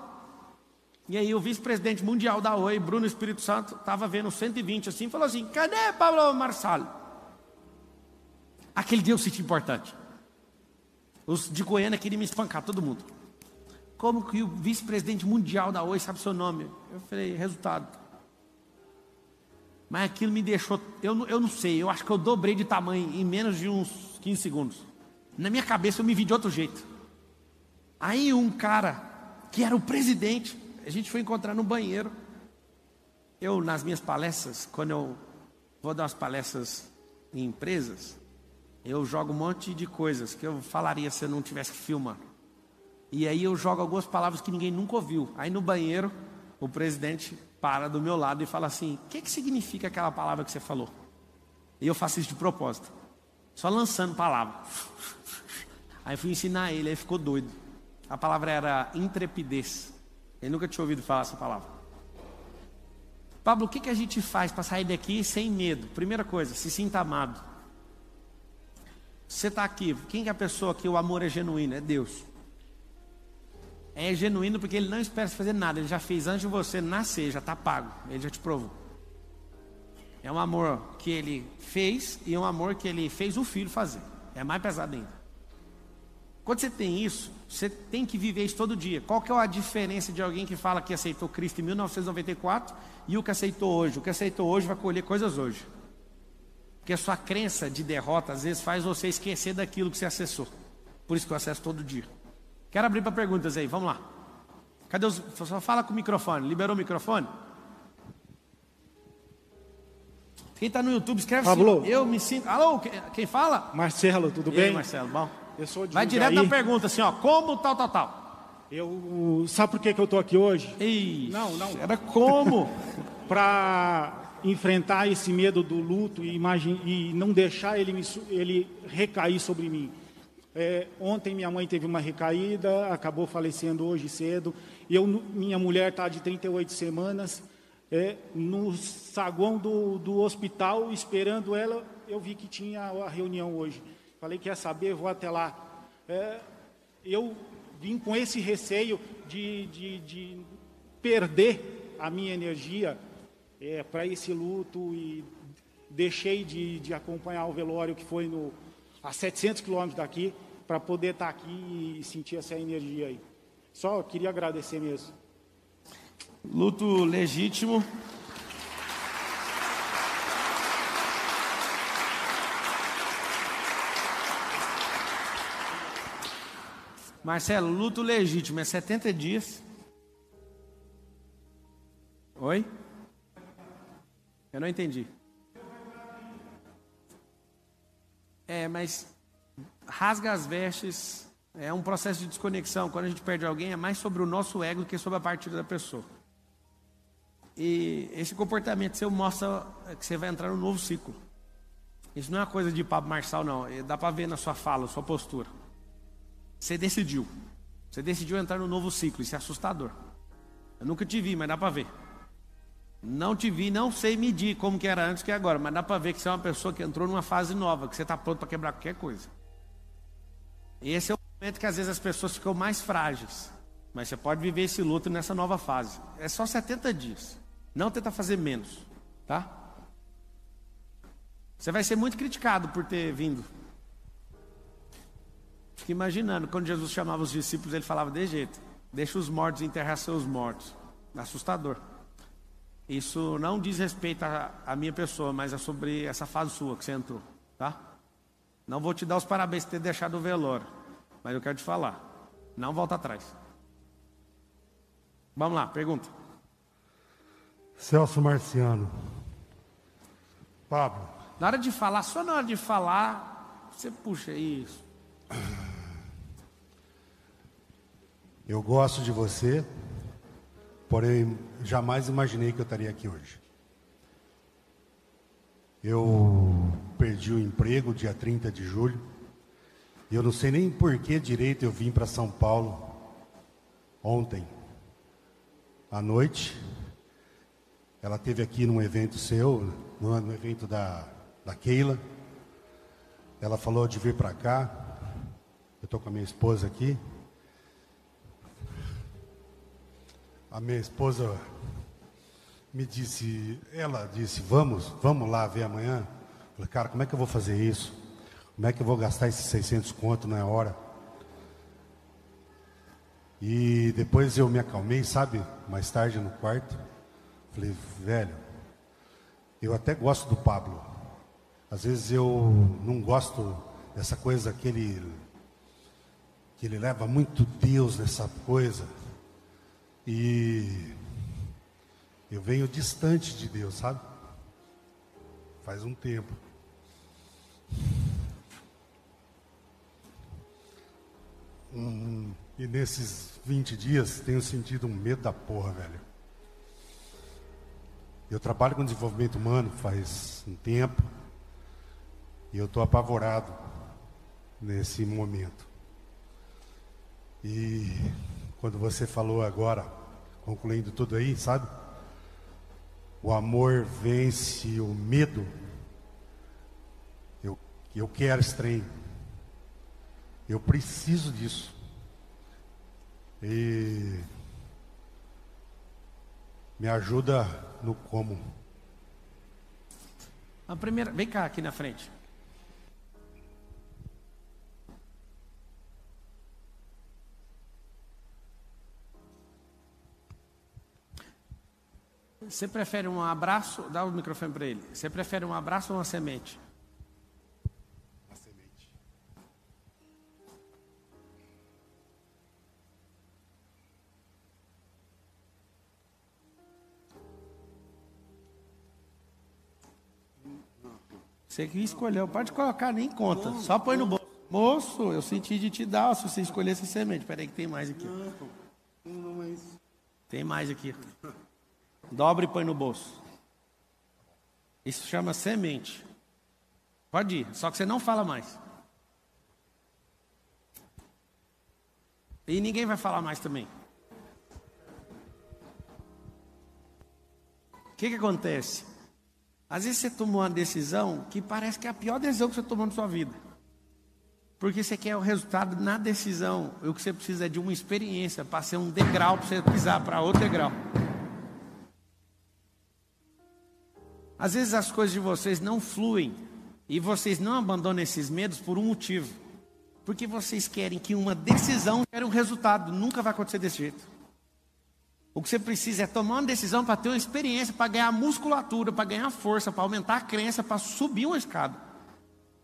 E aí o vice-presidente mundial da OI, Bruno Espírito Santo, estava vendo 120 assim, falou assim: cadê Pablo Marçal? Aquele dia eu senti importante. Os de Goiânia queriam me espancar, todo mundo. Como que o vice-presidente mundial da OI sabe seu nome? Eu falei, resultado. Mas aquilo me deixou, eu, eu não sei, eu acho que eu dobrei de tamanho em menos de uns 15 segundos. Na minha cabeça eu me vi de outro jeito. Aí um cara, que era o presidente, a gente foi encontrar no banheiro. Eu, nas minhas palestras, quando eu vou dar umas palestras em empresas, eu jogo um monte de coisas que eu falaria se eu não tivesse filmando. E aí eu jogo algumas palavras que ninguém nunca ouviu. Aí no banheiro, o presidente para do meu lado e fala assim: o que, que significa aquela palavra que você falou? E eu faço isso de propósito, só lançando palavra. Aí fui ensinar ele, aí ficou doido. A palavra era intrepidez. Ele nunca tinha ouvido falar essa palavra. Pablo, o que, que a gente faz para sair daqui sem medo? Primeira coisa, se sinta amado. Você está aqui, quem é a pessoa que o amor é genuíno? É Deus é genuíno porque ele não espera fazer nada, ele já fez antes de você nascer, já está pago, ele já te provou. É um amor que ele fez e é um amor que ele fez o filho fazer. É mais pesado ainda. Quando você tem isso, você tem que viver isso todo dia. Qual que é a diferença de alguém que fala que aceitou Cristo em 1994 e o que aceitou hoje? O que aceitou hoje vai colher coisas hoje. Porque a sua crença de derrota às vezes faz você esquecer daquilo que você acessou. Por isso que eu acesso todo dia. Quero abrir para perguntas aí, vamos lá. Cadê os. Só fala com o microfone. Liberou o microfone? Quem está no YouTube, escreve Pablo. assim. Eu me sinto. Alô, quem fala? Marcelo, tudo e bem? Aí, Marcelo, bom. Eu sou de Vai direto na pergunta assim, ó. Como tal, tal, tal. Eu. Sabe por que, que eu estou aqui hoje? Ixi, não, não. Era como? Para enfrentar esse medo do luto e, e não deixar ele, me, ele recair sobre mim. É, ontem minha mãe teve uma recaída, acabou falecendo hoje cedo. Eu, minha mulher está de 38 semanas. É, no saguão do, do hospital, esperando ela, eu vi que tinha a reunião hoje. Falei, quer saber, vou até lá. É, eu vim com esse receio de, de, de perder a minha energia é, para esse luto e deixei de, de, acompanhar o velório que foi no, a 700 quilômetros daqui para poder estar tá aqui e sentir essa energia aí. Só queria agradecer mesmo. Luto legítimo. Marcelo, luto legítimo é 70 dias. Oi? Eu não entendi. É, mas rasga as vestes é um processo de desconexão. Quando a gente perde alguém, é mais sobre o nosso ego do que sobre a partida da pessoa. E esse comportamento seu mostra que você vai entrar num novo ciclo. Isso não é uma coisa de Pablo Marçal, não. Dá para ver na sua fala, sua postura. Você decidiu. Você decidiu entrar no novo ciclo. Isso é assustador. Eu nunca te vi, mas dá para ver. Não te vi, não sei medir como que era antes que agora, mas dá para ver que você é uma pessoa que entrou numa fase nova, que você está pronto para quebrar qualquer coisa. Esse é o momento que às vezes as pessoas ficam mais frágeis. Mas você pode viver esse luto nessa nova fase. É só 70 dias. Não tenta fazer menos, tá? Você vai ser muito criticado por ter vindo. Fique imaginando, quando Jesus chamava os discípulos, ele falava de jeito: Deixa os mortos enterrar seus mortos. Assustador. Isso não diz respeito à minha pessoa, mas é sobre essa fase sua que você entrou, tá? Não vou te dar os parabéns por ter deixado o velório, mas eu quero te falar. Não volta atrás. Vamos lá, pergunta. Celso Marciano. Pablo. Na hora de falar, só na hora de falar, você puxa isso. Eu gosto de você, porém jamais imaginei que eu estaria aqui hoje. Eu perdi o emprego dia 30 de julho. Eu não sei nem por que direito eu vim para São Paulo ontem à noite. Ela teve aqui num evento seu, no, evento da, da Keila. Ela falou de vir para cá. Eu estou com a minha esposa aqui. A minha esposa me disse, ela disse, vamos, vamos lá ver amanhã. Eu falei, cara, como é que eu vou fazer isso? Como é que eu vou gastar esses 600 conto na hora? E depois eu me acalmei, sabe? Mais tarde no quarto. Falei, velho, eu até gosto do Pablo. Às vezes eu não gosto dessa coisa que ele, que ele leva muito Deus nessa coisa. E eu venho distante de Deus, sabe? Faz um tempo. Hum, e nesses 20 dias tenho sentido um medo da porra, velho. Eu trabalho com desenvolvimento humano faz um tempo. E eu estou apavorado nesse momento. E quando você falou agora, concluindo tudo aí, sabe? O amor vence o medo. Eu, eu quero estranho. Eu preciso disso. E me ajuda no como. A primeira, vem cá aqui na frente. Você prefere um abraço? Dá o microfone para ele. Você prefere um abraço ou uma semente? Uma semente. Você que escolheu, pode colocar, nem conta. Só põe no bolso. Moço, eu senti de te dar se você escolhesse semente. Peraí que tem mais aqui. Não, não, mas... Tem mais aqui. Dobra e põe no bolso. Isso chama semente. Pode ir, só que você não fala mais. E ninguém vai falar mais também. O que, que acontece? Às vezes você tomou uma decisão que parece que é a pior decisão que você tomou na sua vida. Porque você quer o resultado na decisão. E o que você precisa é de uma experiência para ser um degrau para você pisar para outro degrau. Às vezes as coisas de vocês não fluem e vocês não abandonam esses medos por um motivo. Porque vocês querem que uma decisão gere um resultado. Nunca vai acontecer desse jeito. O que você precisa é tomar uma decisão para ter uma experiência, para ganhar musculatura, para ganhar força, para aumentar a crença, para subir uma escada.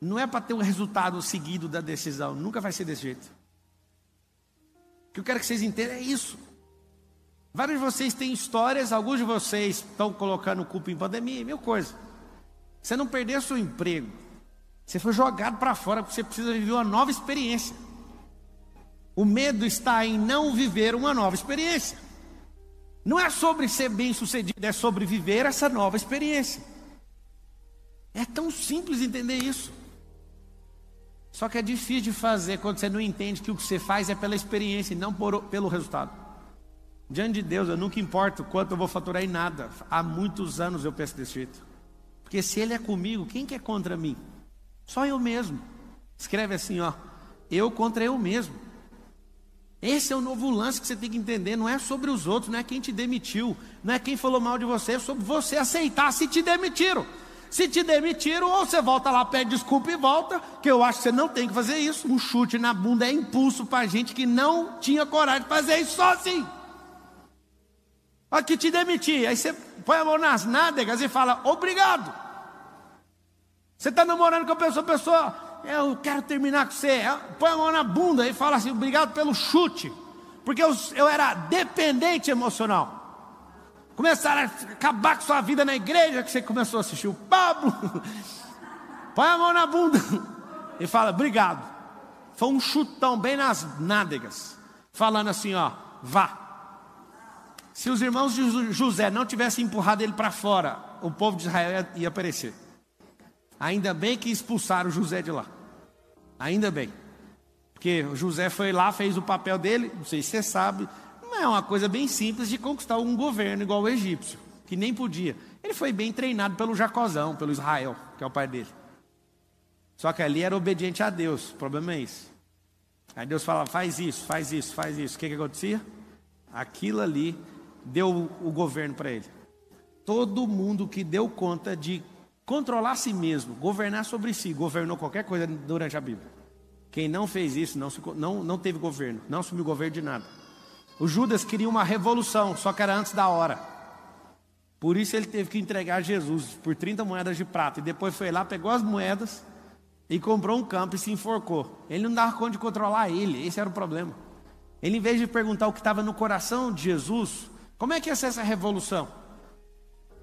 Não é para ter um resultado seguido da decisão. Nunca vai ser desse jeito. O que eu quero que vocês entendam é isso. Vários de vocês têm histórias, alguns de vocês estão colocando culpa em pandemia, mil coisas. Você não perdeu seu emprego. Você foi jogado para fora porque você precisa viver uma nova experiência. O medo está em não viver uma nova experiência. Não é sobre ser bem sucedido, é sobre viver essa nova experiência. É tão simples entender isso. Só que é difícil de fazer quando você não entende que o que você faz é pela experiência e não por, pelo resultado. Diante de Deus, eu nunca importo quanto eu vou faturar em nada. Há muitos anos eu penso desse jeito. Porque se Ele é comigo, quem que é contra mim? Só eu mesmo. Escreve assim, ó. Eu contra eu mesmo. Esse é o novo lance que você tem que entender. Não é sobre os outros, não é quem te demitiu, não é quem falou mal de você, é sobre você aceitar se te demitiram. Se te demitiram, ou você volta lá, pede desculpa e volta, que eu acho que você não tem que fazer isso. Um chute na bunda é impulso para gente que não tinha coragem de fazer isso só assim. Aqui te demiti, aí você põe a mão nas nádegas e fala, obrigado. Você está namorando com a pessoa, a pessoa eu quero terminar com você. Põe a mão na bunda e fala assim: obrigado pelo chute. Porque eu, eu era dependente emocional. Começaram a acabar com sua vida na igreja, que você começou a assistir o Pablo. Põe a mão na bunda e fala: obrigado. Foi um chutão bem nas nádegas. Falando assim: ó, vá. Se os irmãos de José não tivessem empurrado ele para fora, o povo de Israel ia, perecer. Ainda bem que expulsaram José de lá. Ainda bem. Porque José foi lá, fez o papel dele, não sei se você sabe, não é uma coisa bem simples de conquistar um governo igual o egípcio, que nem podia. Ele foi bem treinado pelo Jacozão, pelo Israel, que é o pai dele. Só que ali era obediente a Deus, o problema é isso. Aí Deus falava, faz isso, faz isso, faz isso. O que, que acontecia? Aquilo ali deu o governo para ele. Todo mundo que deu conta de controlar si mesmo, governar sobre si, governou qualquer coisa durante a Bíblia. Quem não fez isso não, não, não teve governo, não assumiu governo de nada. O Judas queria uma revolução, só que era antes da hora. Por isso ele teve que entregar Jesus por 30 moedas de prata. E depois foi lá, pegou as moedas e comprou um campo e se enforcou. Ele não dava conta de controlar ele, esse era o problema. Ele, em vez de perguntar o que estava no coração de Jesus, como é que ia ser essa revolução?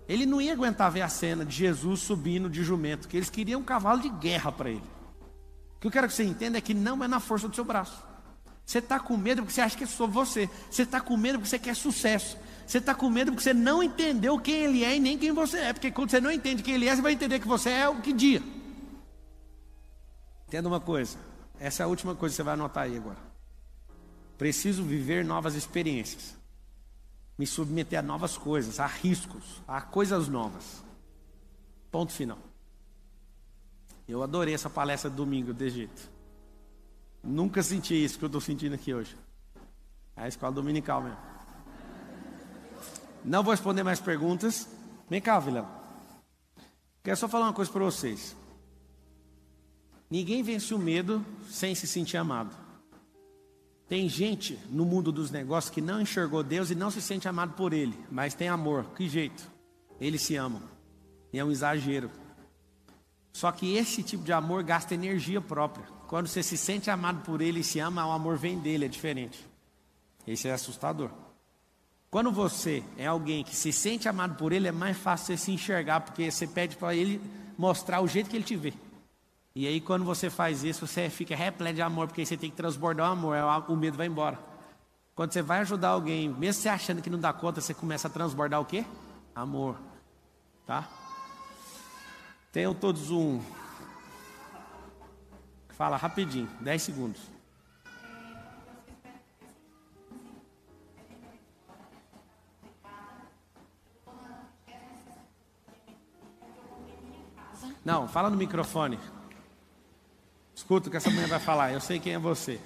Ele não ia aguentar ver a cena de Jesus subindo de jumento, que eles queriam um cavalo de guerra para ele. O que eu quero que você entenda é que não é na força do seu braço. Você está com medo porque você acha que é só você. Você está com medo porque você quer sucesso. Você está com medo porque você não entendeu quem ele é e nem quem você é. Porque quando você não entende quem ele é, você vai entender que você é o que dia. Entenda uma coisa. Essa é a última coisa que você vai anotar aí agora. Preciso viver novas experiências me submeter a novas coisas, a riscos, a coisas novas. Ponto final. Eu adorei essa palestra domingo desse jeito. Nunca senti isso que eu estou sentindo aqui hoje. É a escola dominical mesmo. Não vou responder mais perguntas. Vem cá, Vilão. Quero só falar uma coisa para vocês. Ninguém vence o medo sem se sentir amado. Tem gente no mundo dos negócios que não enxergou Deus e não se sente amado por Ele, mas tem amor. Que jeito? Eles se amam. E é um exagero. Só que esse tipo de amor gasta energia própria. Quando você se sente amado por Ele e se ama, o amor vem dele, é diferente. Esse é assustador. Quando você é alguém que se sente amado por Ele, é mais fácil você se enxergar, porque você pede para Ele mostrar o jeito que Ele te vê. E aí, quando você faz isso, você fica repleto de amor, porque você tem que transbordar o amor, é o medo vai embora. Quando você vai ajudar alguém, mesmo você achando que não dá conta, você começa a transbordar o quê? Amor. Tá? Tenham todos um. Fala rapidinho, 10 segundos. Não, fala no microfone. Escuta o que essa mulher vai falar, eu sei quem é você.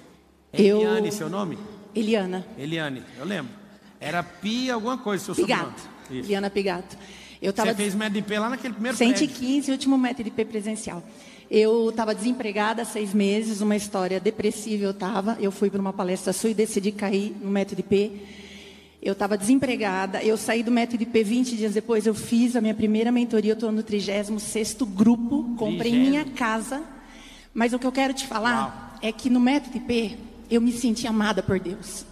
Eu- Eliane, seu nome? Eliana Eliane, eu lembro. Era Pia alguma coisa, seu Pigato. sobrenome. Isso. Eliana Pigato. Eu estava Você fez MEDP lá naquele primeiro prédio. 115, último método de P presencial. Eu estava desempregada há seis meses, uma história depressiva eu estava. Eu fui para uma palestra sua e decidi cair no método de P. Eu estava desempregada, eu saí do método de P 20 dias depois, eu fiz a minha primeira mentoria, eu estou no 36º grupo, comprei Trigésimo. minha casa. Mas o que eu quero te falar é que no método de P, eu me senti amada por Deus.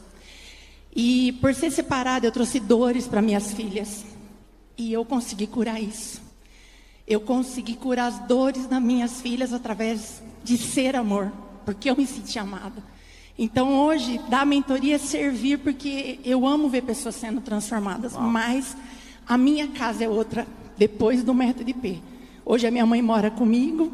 E por ser separada, eu trouxe dores para minhas filhas. E eu consegui curar isso. Eu consegui curar as dores das minhas filhas através de ser amor, porque eu me senti amada. Então hoje, dar mentoria é servir, porque eu amo ver pessoas sendo transformadas, mas a minha casa é outra, depois do método de P. Hoje a minha mãe mora comigo,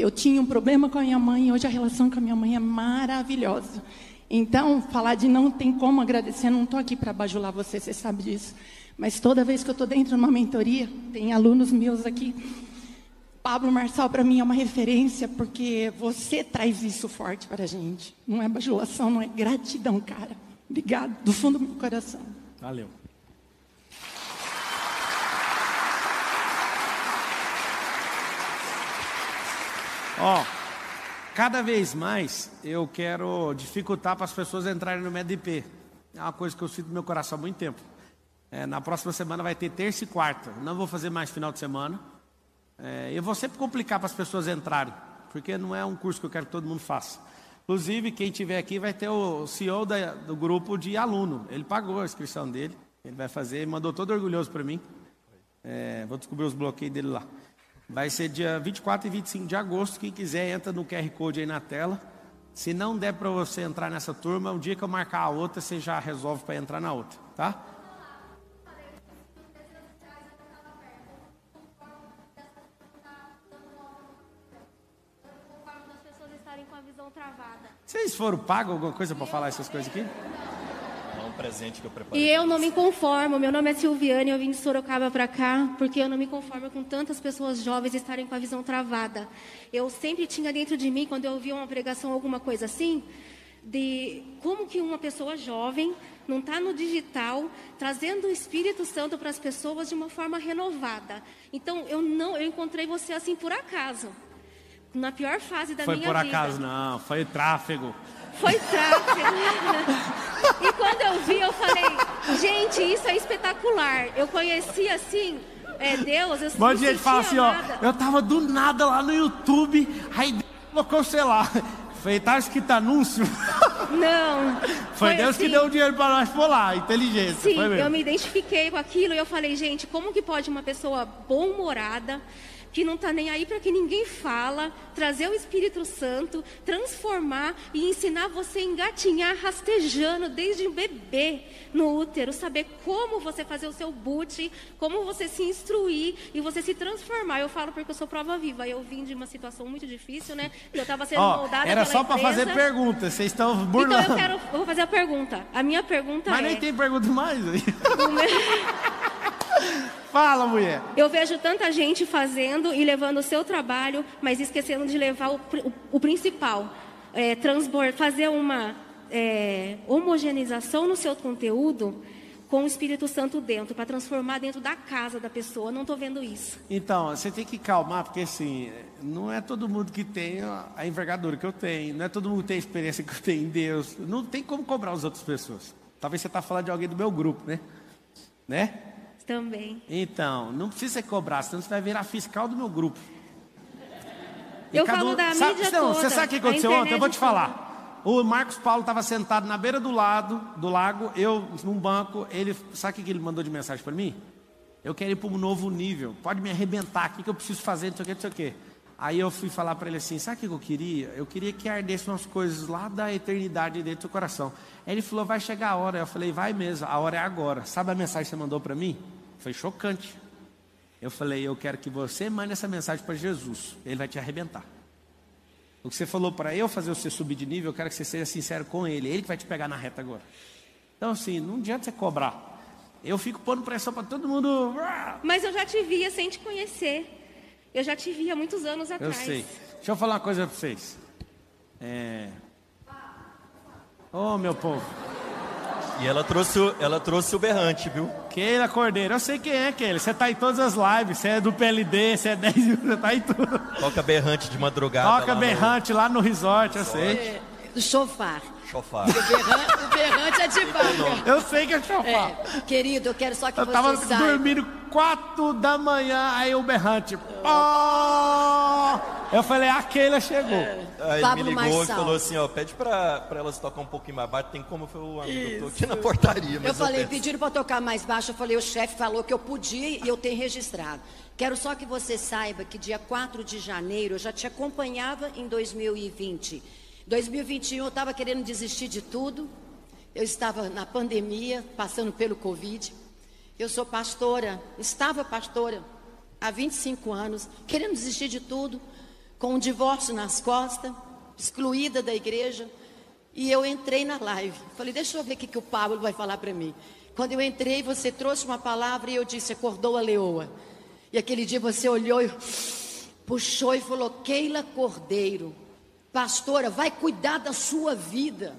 eu tinha um problema com a minha mãe, hoje a relação com a minha mãe é maravilhosa. Então, falar de não tem como agradecer, não estou aqui para bajular você, você sabe disso. Mas toda vez que eu estou dentro de uma mentoria, tem alunos meus aqui. Pablo Marçal, para mim, é uma referência, porque você traz isso forte para a gente. Não é bajulação, não é gratidão, cara. Obrigado, do fundo do meu coração. Valeu. Ó, cada vez mais eu quero dificultar para as pessoas entrarem no MEDP. É uma coisa que eu sinto no meu coração há muito tempo. É, na próxima semana vai ter terça e quarta. Não vou fazer mais final de semana. É, eu vou sempre complicar para as pessoas entrarem, porque não é um curso que eu quero que todo mundo faça. Inclusive, quem tiver aqui vai ter o CEO da- do grupo de aluno. Ele pagou a inscrição dele. Ele vai fazer, mandou todo orgulhoso para mim. É, vou descobrir os bloqueios dele lá. Vai ser dia 24 e 25 de agosto. Quem quiser, entra no QR Code aí na tela. Se não der para você entrar nessa turma, o dia que eu marcar a outra, você já resolve para entrar na outra, tá? Vocês foram pagos alguma coisa para falar essas coisas aqui? Presente que eu preparei. E eu não me conformo. Meu nome é Silviane, eu vim de Sorocaba para cá, porque eu não me conformo com tantas pessoas jovens estarem com a visão travada. Eu sempre tinha dentro de mim, quando eu ouvia uma pregação, alguma coisa assim, de como que uma pessoa jovem não está no digital, trazendo o Espírito Santo para as pessoas de uma forma renovada. Então, eu não, eu encontrei você assim por acaso. Na pior fase da Foi minha por vida. acaso, não. Foi tráfego. Foi tráfego. e quando eu vi, eu falei, gente, isso é espetacular. Eu conheci assim, é, Deus, eu Bom dia, fala assim, ó. amada. Eu tava do nada lá no YouTube, aí Deus colocou, sei lá. Foi, tá escrito anúncio. Não. Foi, Deus que assim. deu o dinheiro pra nós, foi lá, inteligência. Sim, foi eu me identifiquei com aquilo e eu falei, gente, como que pode uma pessoa bom-humorada, que não está nem aí para que ninguém fala, trazer o Espírito Santo, transformar e ensinar você a engatinhar rastejando desde um bebê no útero, saber como você fazer o seu boot, como você se instruir e você se transformar. Eu falo porque eu sou prova viva. Eu vim de uma situação muito difícil, né? Eu estava sendo Ó, moldada era só empresa. fazer pergunta, vocês estão burlando. Então eu quero, eu vou fazer a pergunta. A minha pergunta Mas é nem tem pergunta mais aí. Fala, mulher. Eu vejo tanta gente fazendo e levando o seu trabalho, mas esquecendo de levar o, o- o principal. É, transbor- fazer uma é, homogeneização no seu conteúdo com o Espírito Santo dentro, para transformar dentro da casa da pessoa. Não estou vendo isso. Então, você tem que calmar, porque assim, não é todo mundo que tem a a envergadura que eu tenho, não é todo mundo que tem a experiência que eu tenho em Deus. Não tem como cobrar as outras pessoas. Talvez você está falando de alguém do meu grupo, né? Né? Também. Então, não precisa ser cobrar, senão você vai virar fiscal do meu grupo. E Eu cada falo um- da sabe, mídia não, toda. Você sabe o que aconteceu ontem? Eu vou te falar. O Marcos Paulo estava sentado na beira do lado do lago, eu num banco. Ele, sabe o que que ele mandou de mensagem para mim? Eu quero ir para um novo nível. Pode me arrebentar. O que, que eu preciso fazer? Não sei o que, não sei o que. Aí eu fui falar para ele assim: sabe o que eu queria? Eu queria que ardessem umas coisas lá da eternidade dentro do coração. Aí ele falou: vai chegar a hora. Eu falei: vai mesmo, a hora é agora. Sabe a mensagem que você mandou para mim? Foi chocante. Eu falei: eu quero que você mande essa mensagem para Jesus. Ele vai te arrebentar. O que você falou para eu fazer você subir de nível, eu quero que você seja sincero com ele. Ele que vai te pegar na reta agora. Então, assim, não adianta você cobrar. Eu fico pondo pressão para todo mundo. Mas eu já te via sem te conhecer. Eu já te via muitos anos Eu atrás. sei. Deixa eu falar uma coisa para vocês. É. Ô, oh, meu povo. E ela trouxe, o, ela trouxe o berrante, viu? Keila Cordeiro, eu sei quem é, Keila. Você tá em todas as lives, você é do PLD, você é 10 mil, você tá em tudo. Toca berrante de madrugada. Toca berrante no... lá no resort, eu sei. É, do chofar. Chofar. O berrante, o berrante é de banca. Eu sei que é chofar. É, querido, eu quero só que eu você tava saiba. dormindo quatro da manhã, aí o berrante. Oh! Eu falei, a Keila chegou. É. Aí ele me ligou e falou assim, ó, pede pra, pra elas tocar um pouquinho mais baixo. Tem como foi o amigo, eu tô aqui na portaria. eu falei, eu pediram pra tocar mais baixo. Eu falei, o chefe falou que eu podia e eu tenho registrado. Quero só que você saiba que dia 4 de janeiro eu já te acompanhava em 2020. 2021 eu estava querendo desistir de tudo. Eu estava na pandemia, passando pelo Covid. Eu sou pastora, estava pastora há 25 anos, querendo desistir de tudo, com um divórcio nas costas, excluída da igreja. E eu entrei na live. Falei, deixa eu ver o que, que o Pablo vai falar para mim. Quando eu entrei, você trouxe uma palavra e eu disse, acordou a leoa. E aquele dia você olhou e puxou e falou, Keila Cordeiro, pastora, vai cuidar da sua vida.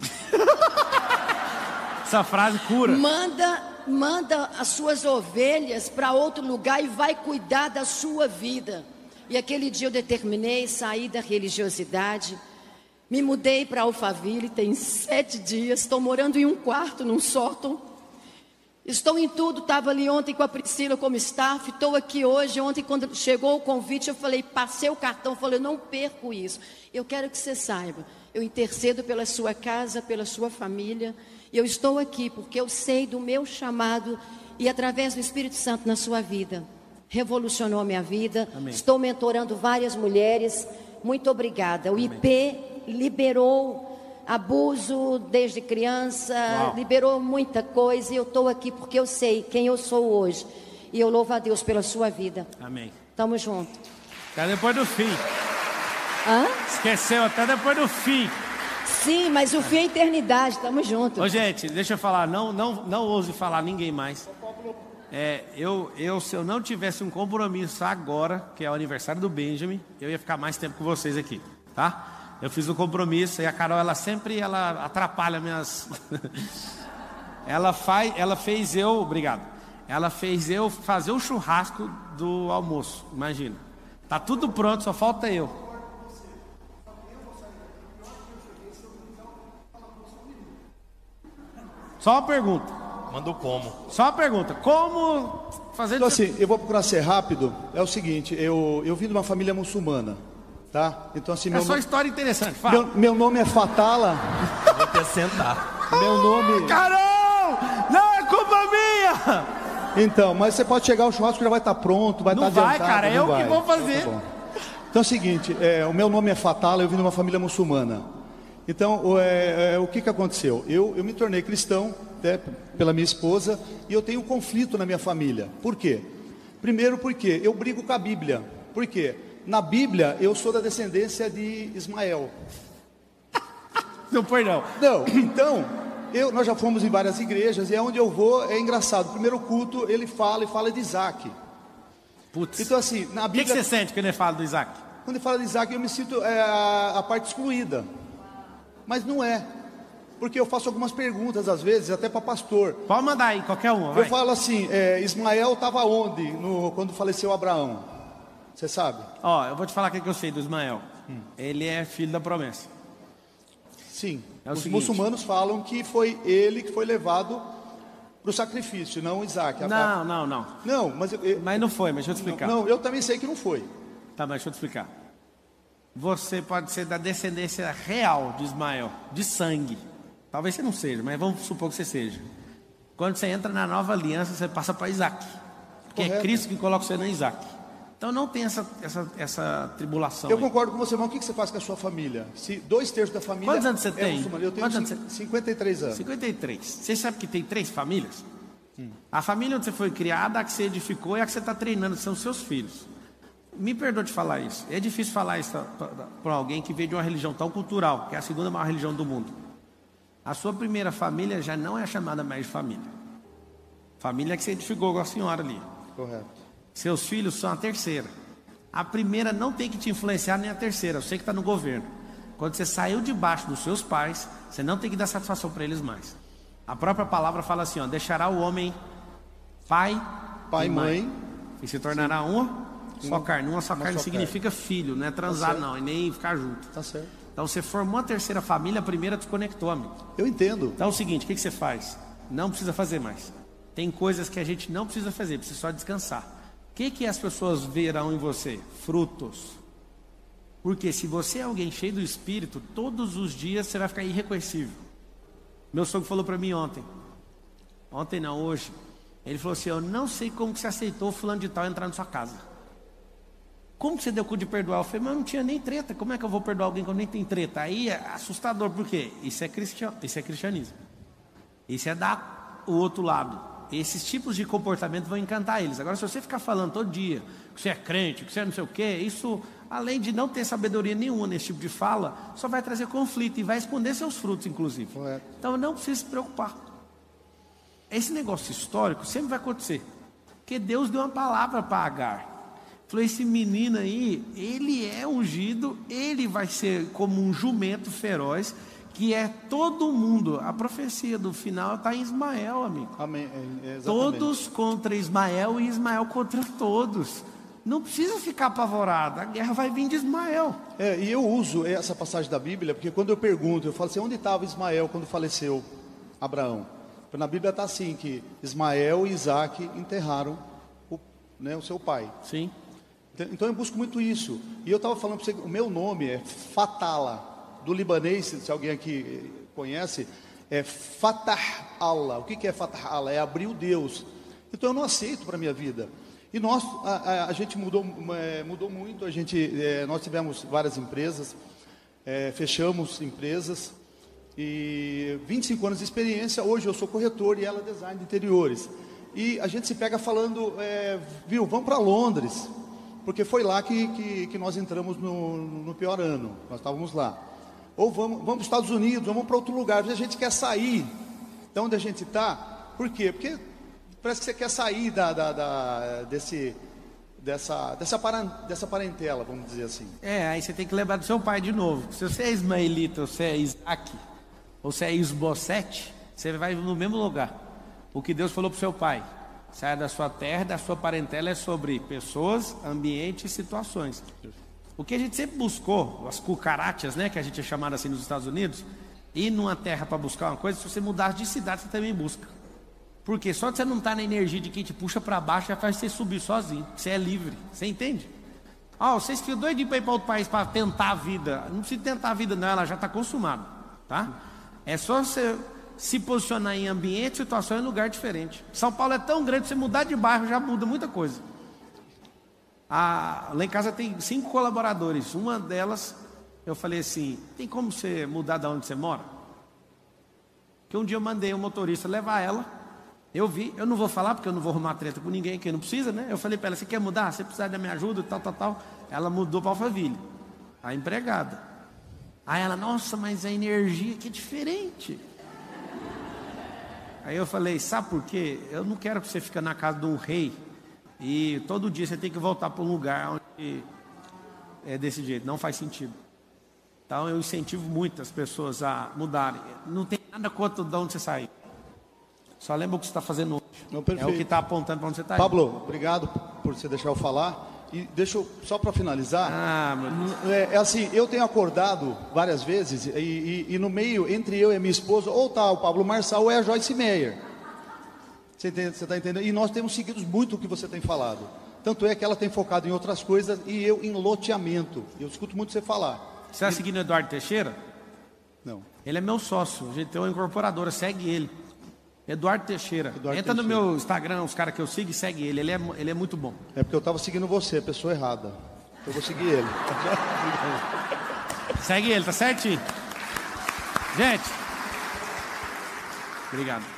Essa frase cura. Manda, manda as suas ovelhas para outro lugar e vai cuidar da sua vida. E aquele dia eu determinei sair da religiosidade. Me mudei para Alphaville, tem sete dias. Estou morando em um quarto, num sótão. Estou em tudo, estava ali ontem com a Priscila como staff, estou aqui hoje. Ontem, quando chegou o convite, eu falei, passei o cartão, falei, não perco isso. Eu quero que você saiba, eu intercedo pela sua casa, pela sua família. E eu estou aqui porque eu sei do meu chamado e através do Espírito Santo na sua vida. Revolucionou a minha vida. Amém. Estou mentorando várias mulheres. Muito obrigada. O Amém. IP liberou abuso desde criança, Uau. liberou muita coisa e eu estou aqui porque eu sei quem eu sou hoje. E eu louvo a Deus pela sua vida. Amém. Tamo junto. Até depois do fim. Hã? Esqueceu até depois do fim. Sim, mas o fim é eternidade, tamo junto. Ô gente, deixa eu falar, não, não, não ouse falar ninguém mais. É, eu, eu, se eu não tivesse um compromisso agora, que é o aniversário do Benjamin, eu ia ficar mais tempo com vocês aqui, tá? Eu fiz um compromisso e a Carol, ela sempre ela atrapalha minhas. ela faz, ela fez eu, obrigado. Ela fez eu fazer o churrasco do almoço. Imagina. Tá tudo pronto, só falta eu. Só uma pergunta. Mandou como? Só uma pergunta. Como fazer. Então, assim, eu vou procurar ser rápido. É o seguinte: eu, eu vim de uma família muçulmana. Tá? Então, assim, é só nome... história interessante. Fala. Meu, meu nome é Fatala. vou acrescentar. Meu nome. Carol! Não é culpa minha! Então, mas você pode chegar, o churrasco já vai estar pronto, vai não estar vai, adiantado. Cara, não vai, cara, eu que vou fazer. Então, tá então é o seguinte, é, o meu nome é Fatala, eu vim de uma família muçulmana. Então, o, é, é, o que, que aconteceu? Eu, eu me tornei cristão até pela minha esposa e eu tenho um conflito na minha família. Por quê? Primeiro porque eu brigo com a Bíblia. Por quê? Na Bíblia, eu sou da descendência de Ismael. Não foi não. Não, então, eu, nós já fomos em várias igrejas e é onde eu vou, é engraçado. Primeiro culto, ele fala e fala de Isaac. Putz. Então, assim, na Bíblia. O que, que, você sente quando ele fala do Isaac? Quando ele fala de Isaac, eu me sinto é, a, a parte excluída. Mas não é. Porque eu faço algumas perguntas, às vezes, até para pastor. Pode mandar aí, qualquer um. Eu falo assim: é, Ismael estava onde no, quando faleceu Abraão? Você sabe? Ó, eu vou te falar o que eu sei do Ismael. Hum. Ele é filho da promessa. Sim. É Os seguinte. muçulmanos falam que foi ele que foi levado para o sacrifício, não Isaac. Não, não, não. Não, mas eu, eu, mas não foi. Mas deixa eu te explicar. Não, eu também sei que não foi. Tá, mas deixa eu te explicar. Você pode ser da descendência real de Ismael, de sangue. Talvez você não seja, mas vamos supor que você seja. Quando você entra na nova aliança, você passa para Isaac. Porque é Correto. é Cristo que coloca você na Isaac. Então não tem essa, essa, essa tribulação. Eu aí. concordo com você, irmão. O que você faz com a sua família? Se dois terços da família. Quantos anos você é tem? Muçulmano. Eu tenho Quantos anos você... 53 anos. 53. Você sabe que tem três famílias? Hum. A família onde você foi criada, a que você edificou e a que você está treinando, são seus filhos. Me perdoe de falar isso. É difícil falar isso para alguém que veio de uma religião tão cultural, que é a segunda maior religião do mundo. A sua primeira família já não é chamada mais de família. Família que você edificou com a senhora ali. Correto. Seus filhos são a terceira. A primeira não tem que te influenciar, nem a terceira. Eu sei que está no governo. Quando você saiu debaixo dos seus pais, você não tem que dar satisfação para eles mais. A própria palavra fala assim: ó, deixará o homem pai, pai e mãe, mãe, e se tornará Sim. uma só carne. Uma só uma carne só significa carne. filho, não é transar, tá não, e nem ficar junto. Tá certo. Então você formou a terceira família, a primeira desconectou, amigo. Eu entendo. Então é o seguinte: o que, que você faz? Não precisa fazer mais. Tem coisas que a gente não precisa fazer, precisa só descansar. O que, que as pessoas verão em você? Frutos. Porque se você é alguém cheio do Espírito, todos os dias você vai ficar irreconhecível. Meu sogro falou para mim ontem. Ontem não, hoje. Ele falou assim: Eu não sei como que você aceitou o fulano de tal entrar na sua casa. Como que você deu cu de perdoar? Eu falei, mas eu não tinha nem treta. Como é que eu vou perdoar alguém quando nem tem treta? Aí é assustador, por quê? Isso é, cristian... Isso é cristianismo. Isso é dar o outro lado. Esses tipos de comportamento vão encantar eles. Agora, se você ficar falando todo dia que você é crente, que você é não sei o quê, isso, além de não ter sabedoria nenhuma nesse tipo de fala, só vai trazer conflito e vai esconder seus frutos, inclusive. Então, não precisa se preocupar. Esse negócio histórico sempre vai acontecer. Porque Deus deu uma palavra para Agar. Falou: esse menino aí, ele é ungido, ele vai ser como um jumento feroz, que é todo mundo. A profecia do final está em Ismael, amigo. Amém. É, todos contra Ismael e Ismael contra todos. Não precisa ficar apavorado, a guerra vai vir de Ismael. É, e eu uso essa passagem da Bíblia, porque quando eu pergunto, eu falo assim: onde estava Ismael quando faleceu Abraão? Na Bíblia está assim: que Ismael e Isaac enterraram o, né, o seu pai. Sim. Então eu busco muito isso. E eu estava falando para você, o meu nome é Fatala, do libanês, se alguém aqui conhece, é Fatah Allah. O que, é Fatah Allah? É abrir o Deus. Então eu não aceito para a minha vida. E nós, a, a, a gente mudou, é, mudou muito, a gente, é, nós tivemos várias empresas, é, fechamos empresas, e 25 anos de experiência, hoje eu sou corretor e ela design de interiores. E a gente se pega falando, é, viu, vamos para Londres, porque foi lá que, que, que nós entramos no, no, pior ano, nós estávamos lá. Ou vamos, vamos para os Estados Unidos, vamos para outro lugar, a gente quer sair de onde a gente está, por quê? Porque parece que você quer sair da, da, da desse, dessa, dessa, dessa parentela, vamos dizer assim. É, aí você tem que lembrar do seu pai de novo. Se você é ismaelita, ou você é Isaac, ou você é Isbosete, você vai no mesmo lugar. O que Deus falou para o seu pai. Saia da sua terra, da sua parentela é sobre pessoas, ambiente e situações. O que a gente sempre buscou, as cucarachas, né, que a gente é chamado assim nos Estados Unidos, ir numa terra para buscar uma coisa, se você mudar de cidade, você também busca. Porque só de você não estar tá na energia de quem te puxa para baixo, já faz você subir sozinho. Você é livre. Você entende? Ó, oh, vocês ficam doidinhos para ir para outro país para tentar a vida. Não precisa tentar a vida, não, ela já está consumada. Tá? É só você se posicionar em ambiente, situação e lugar diferente. São Paulo é tão grande, você mudar de bairro já muda muita coisa. A, lá em casa tem cinco colaboradores. Uma delas, eu falei assim: tem como você mudar de onde você mora? Que um dia eu mandei um motorista levar ela. Eu vi, eu não vou falar porque eu não vou arrumar treta com ninguém que não precisa, né? Eu falei para ela: você quer mudar? Você precisa da minha ajuda, tal, tal, tal. Ela mudou para Alphaville, a empregada. Aí ela, nossa, mas a energia aqui é diferente. Aí eu falei, sabe por quê? Eu não quero que você fique na casa de um rei e todo dia você tem que voltar para um lugar onde é desse jeito. Não faz sentido. Então eu incentivo muito as pessoas a mudarem. Não tem nada contra de onde você sair. Só lembra o que você está fazendo hoje. Não, é o que está apontando para onde você está Pablo, obrigado por você deixar eu falar. E deixa eu, só para finalizar, ah, é, é, assim, eu tenho acordado várias vezes e, e, e, no meio, entre eu e minha esposa, ou tá o Pablo Marçal ou é a Joyce Meyer. Você está entendendo? E nós temos seguido muito o que você tem falado. Tanto é que ela tem focado em outras coisas e eu em loteamento. Eu escuto muito você falar. Você está seguindo o Eduardo Teixeira? Não. Ele é meu sócio, a gente tem uma incorporadora, segue ele. Eduardo Teixeira. Eduardo Entra Teixeira. no meu Instagram, os caras que eu sigo, segue ele. Ele é, ele é muito bom. É porque eu estava seguindo você, pessoa errada. Eu vou seguir ele. segue ele, tá certinho? Gente. Obrigado.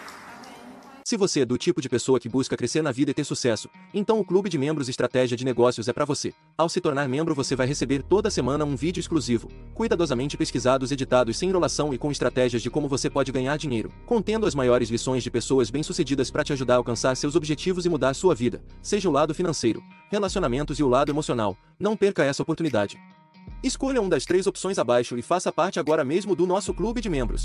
Se você é do tipo de pessoa que busca crescer na vida e ter sucesso, então o Clube de Membros Estratégia de Negócios é para você. Ao se tornar membro, você vai receber toda semana um vídeo exclusivo, cuidadosamente pesquisados, editados sem enrolação e com estratégias de como você pode ganhar dinheiro, contendo as maiores lições de pessoas bem-sucedidas para te ajudar a alcançar seus objetivos e mudar sua vida, seja o lado financeiro, relacionamentos e o lado emocional. Não perca essa oportunidade. Escolha uma das três opções abaixo e faça parte agora mesmo do nosso clube de membros.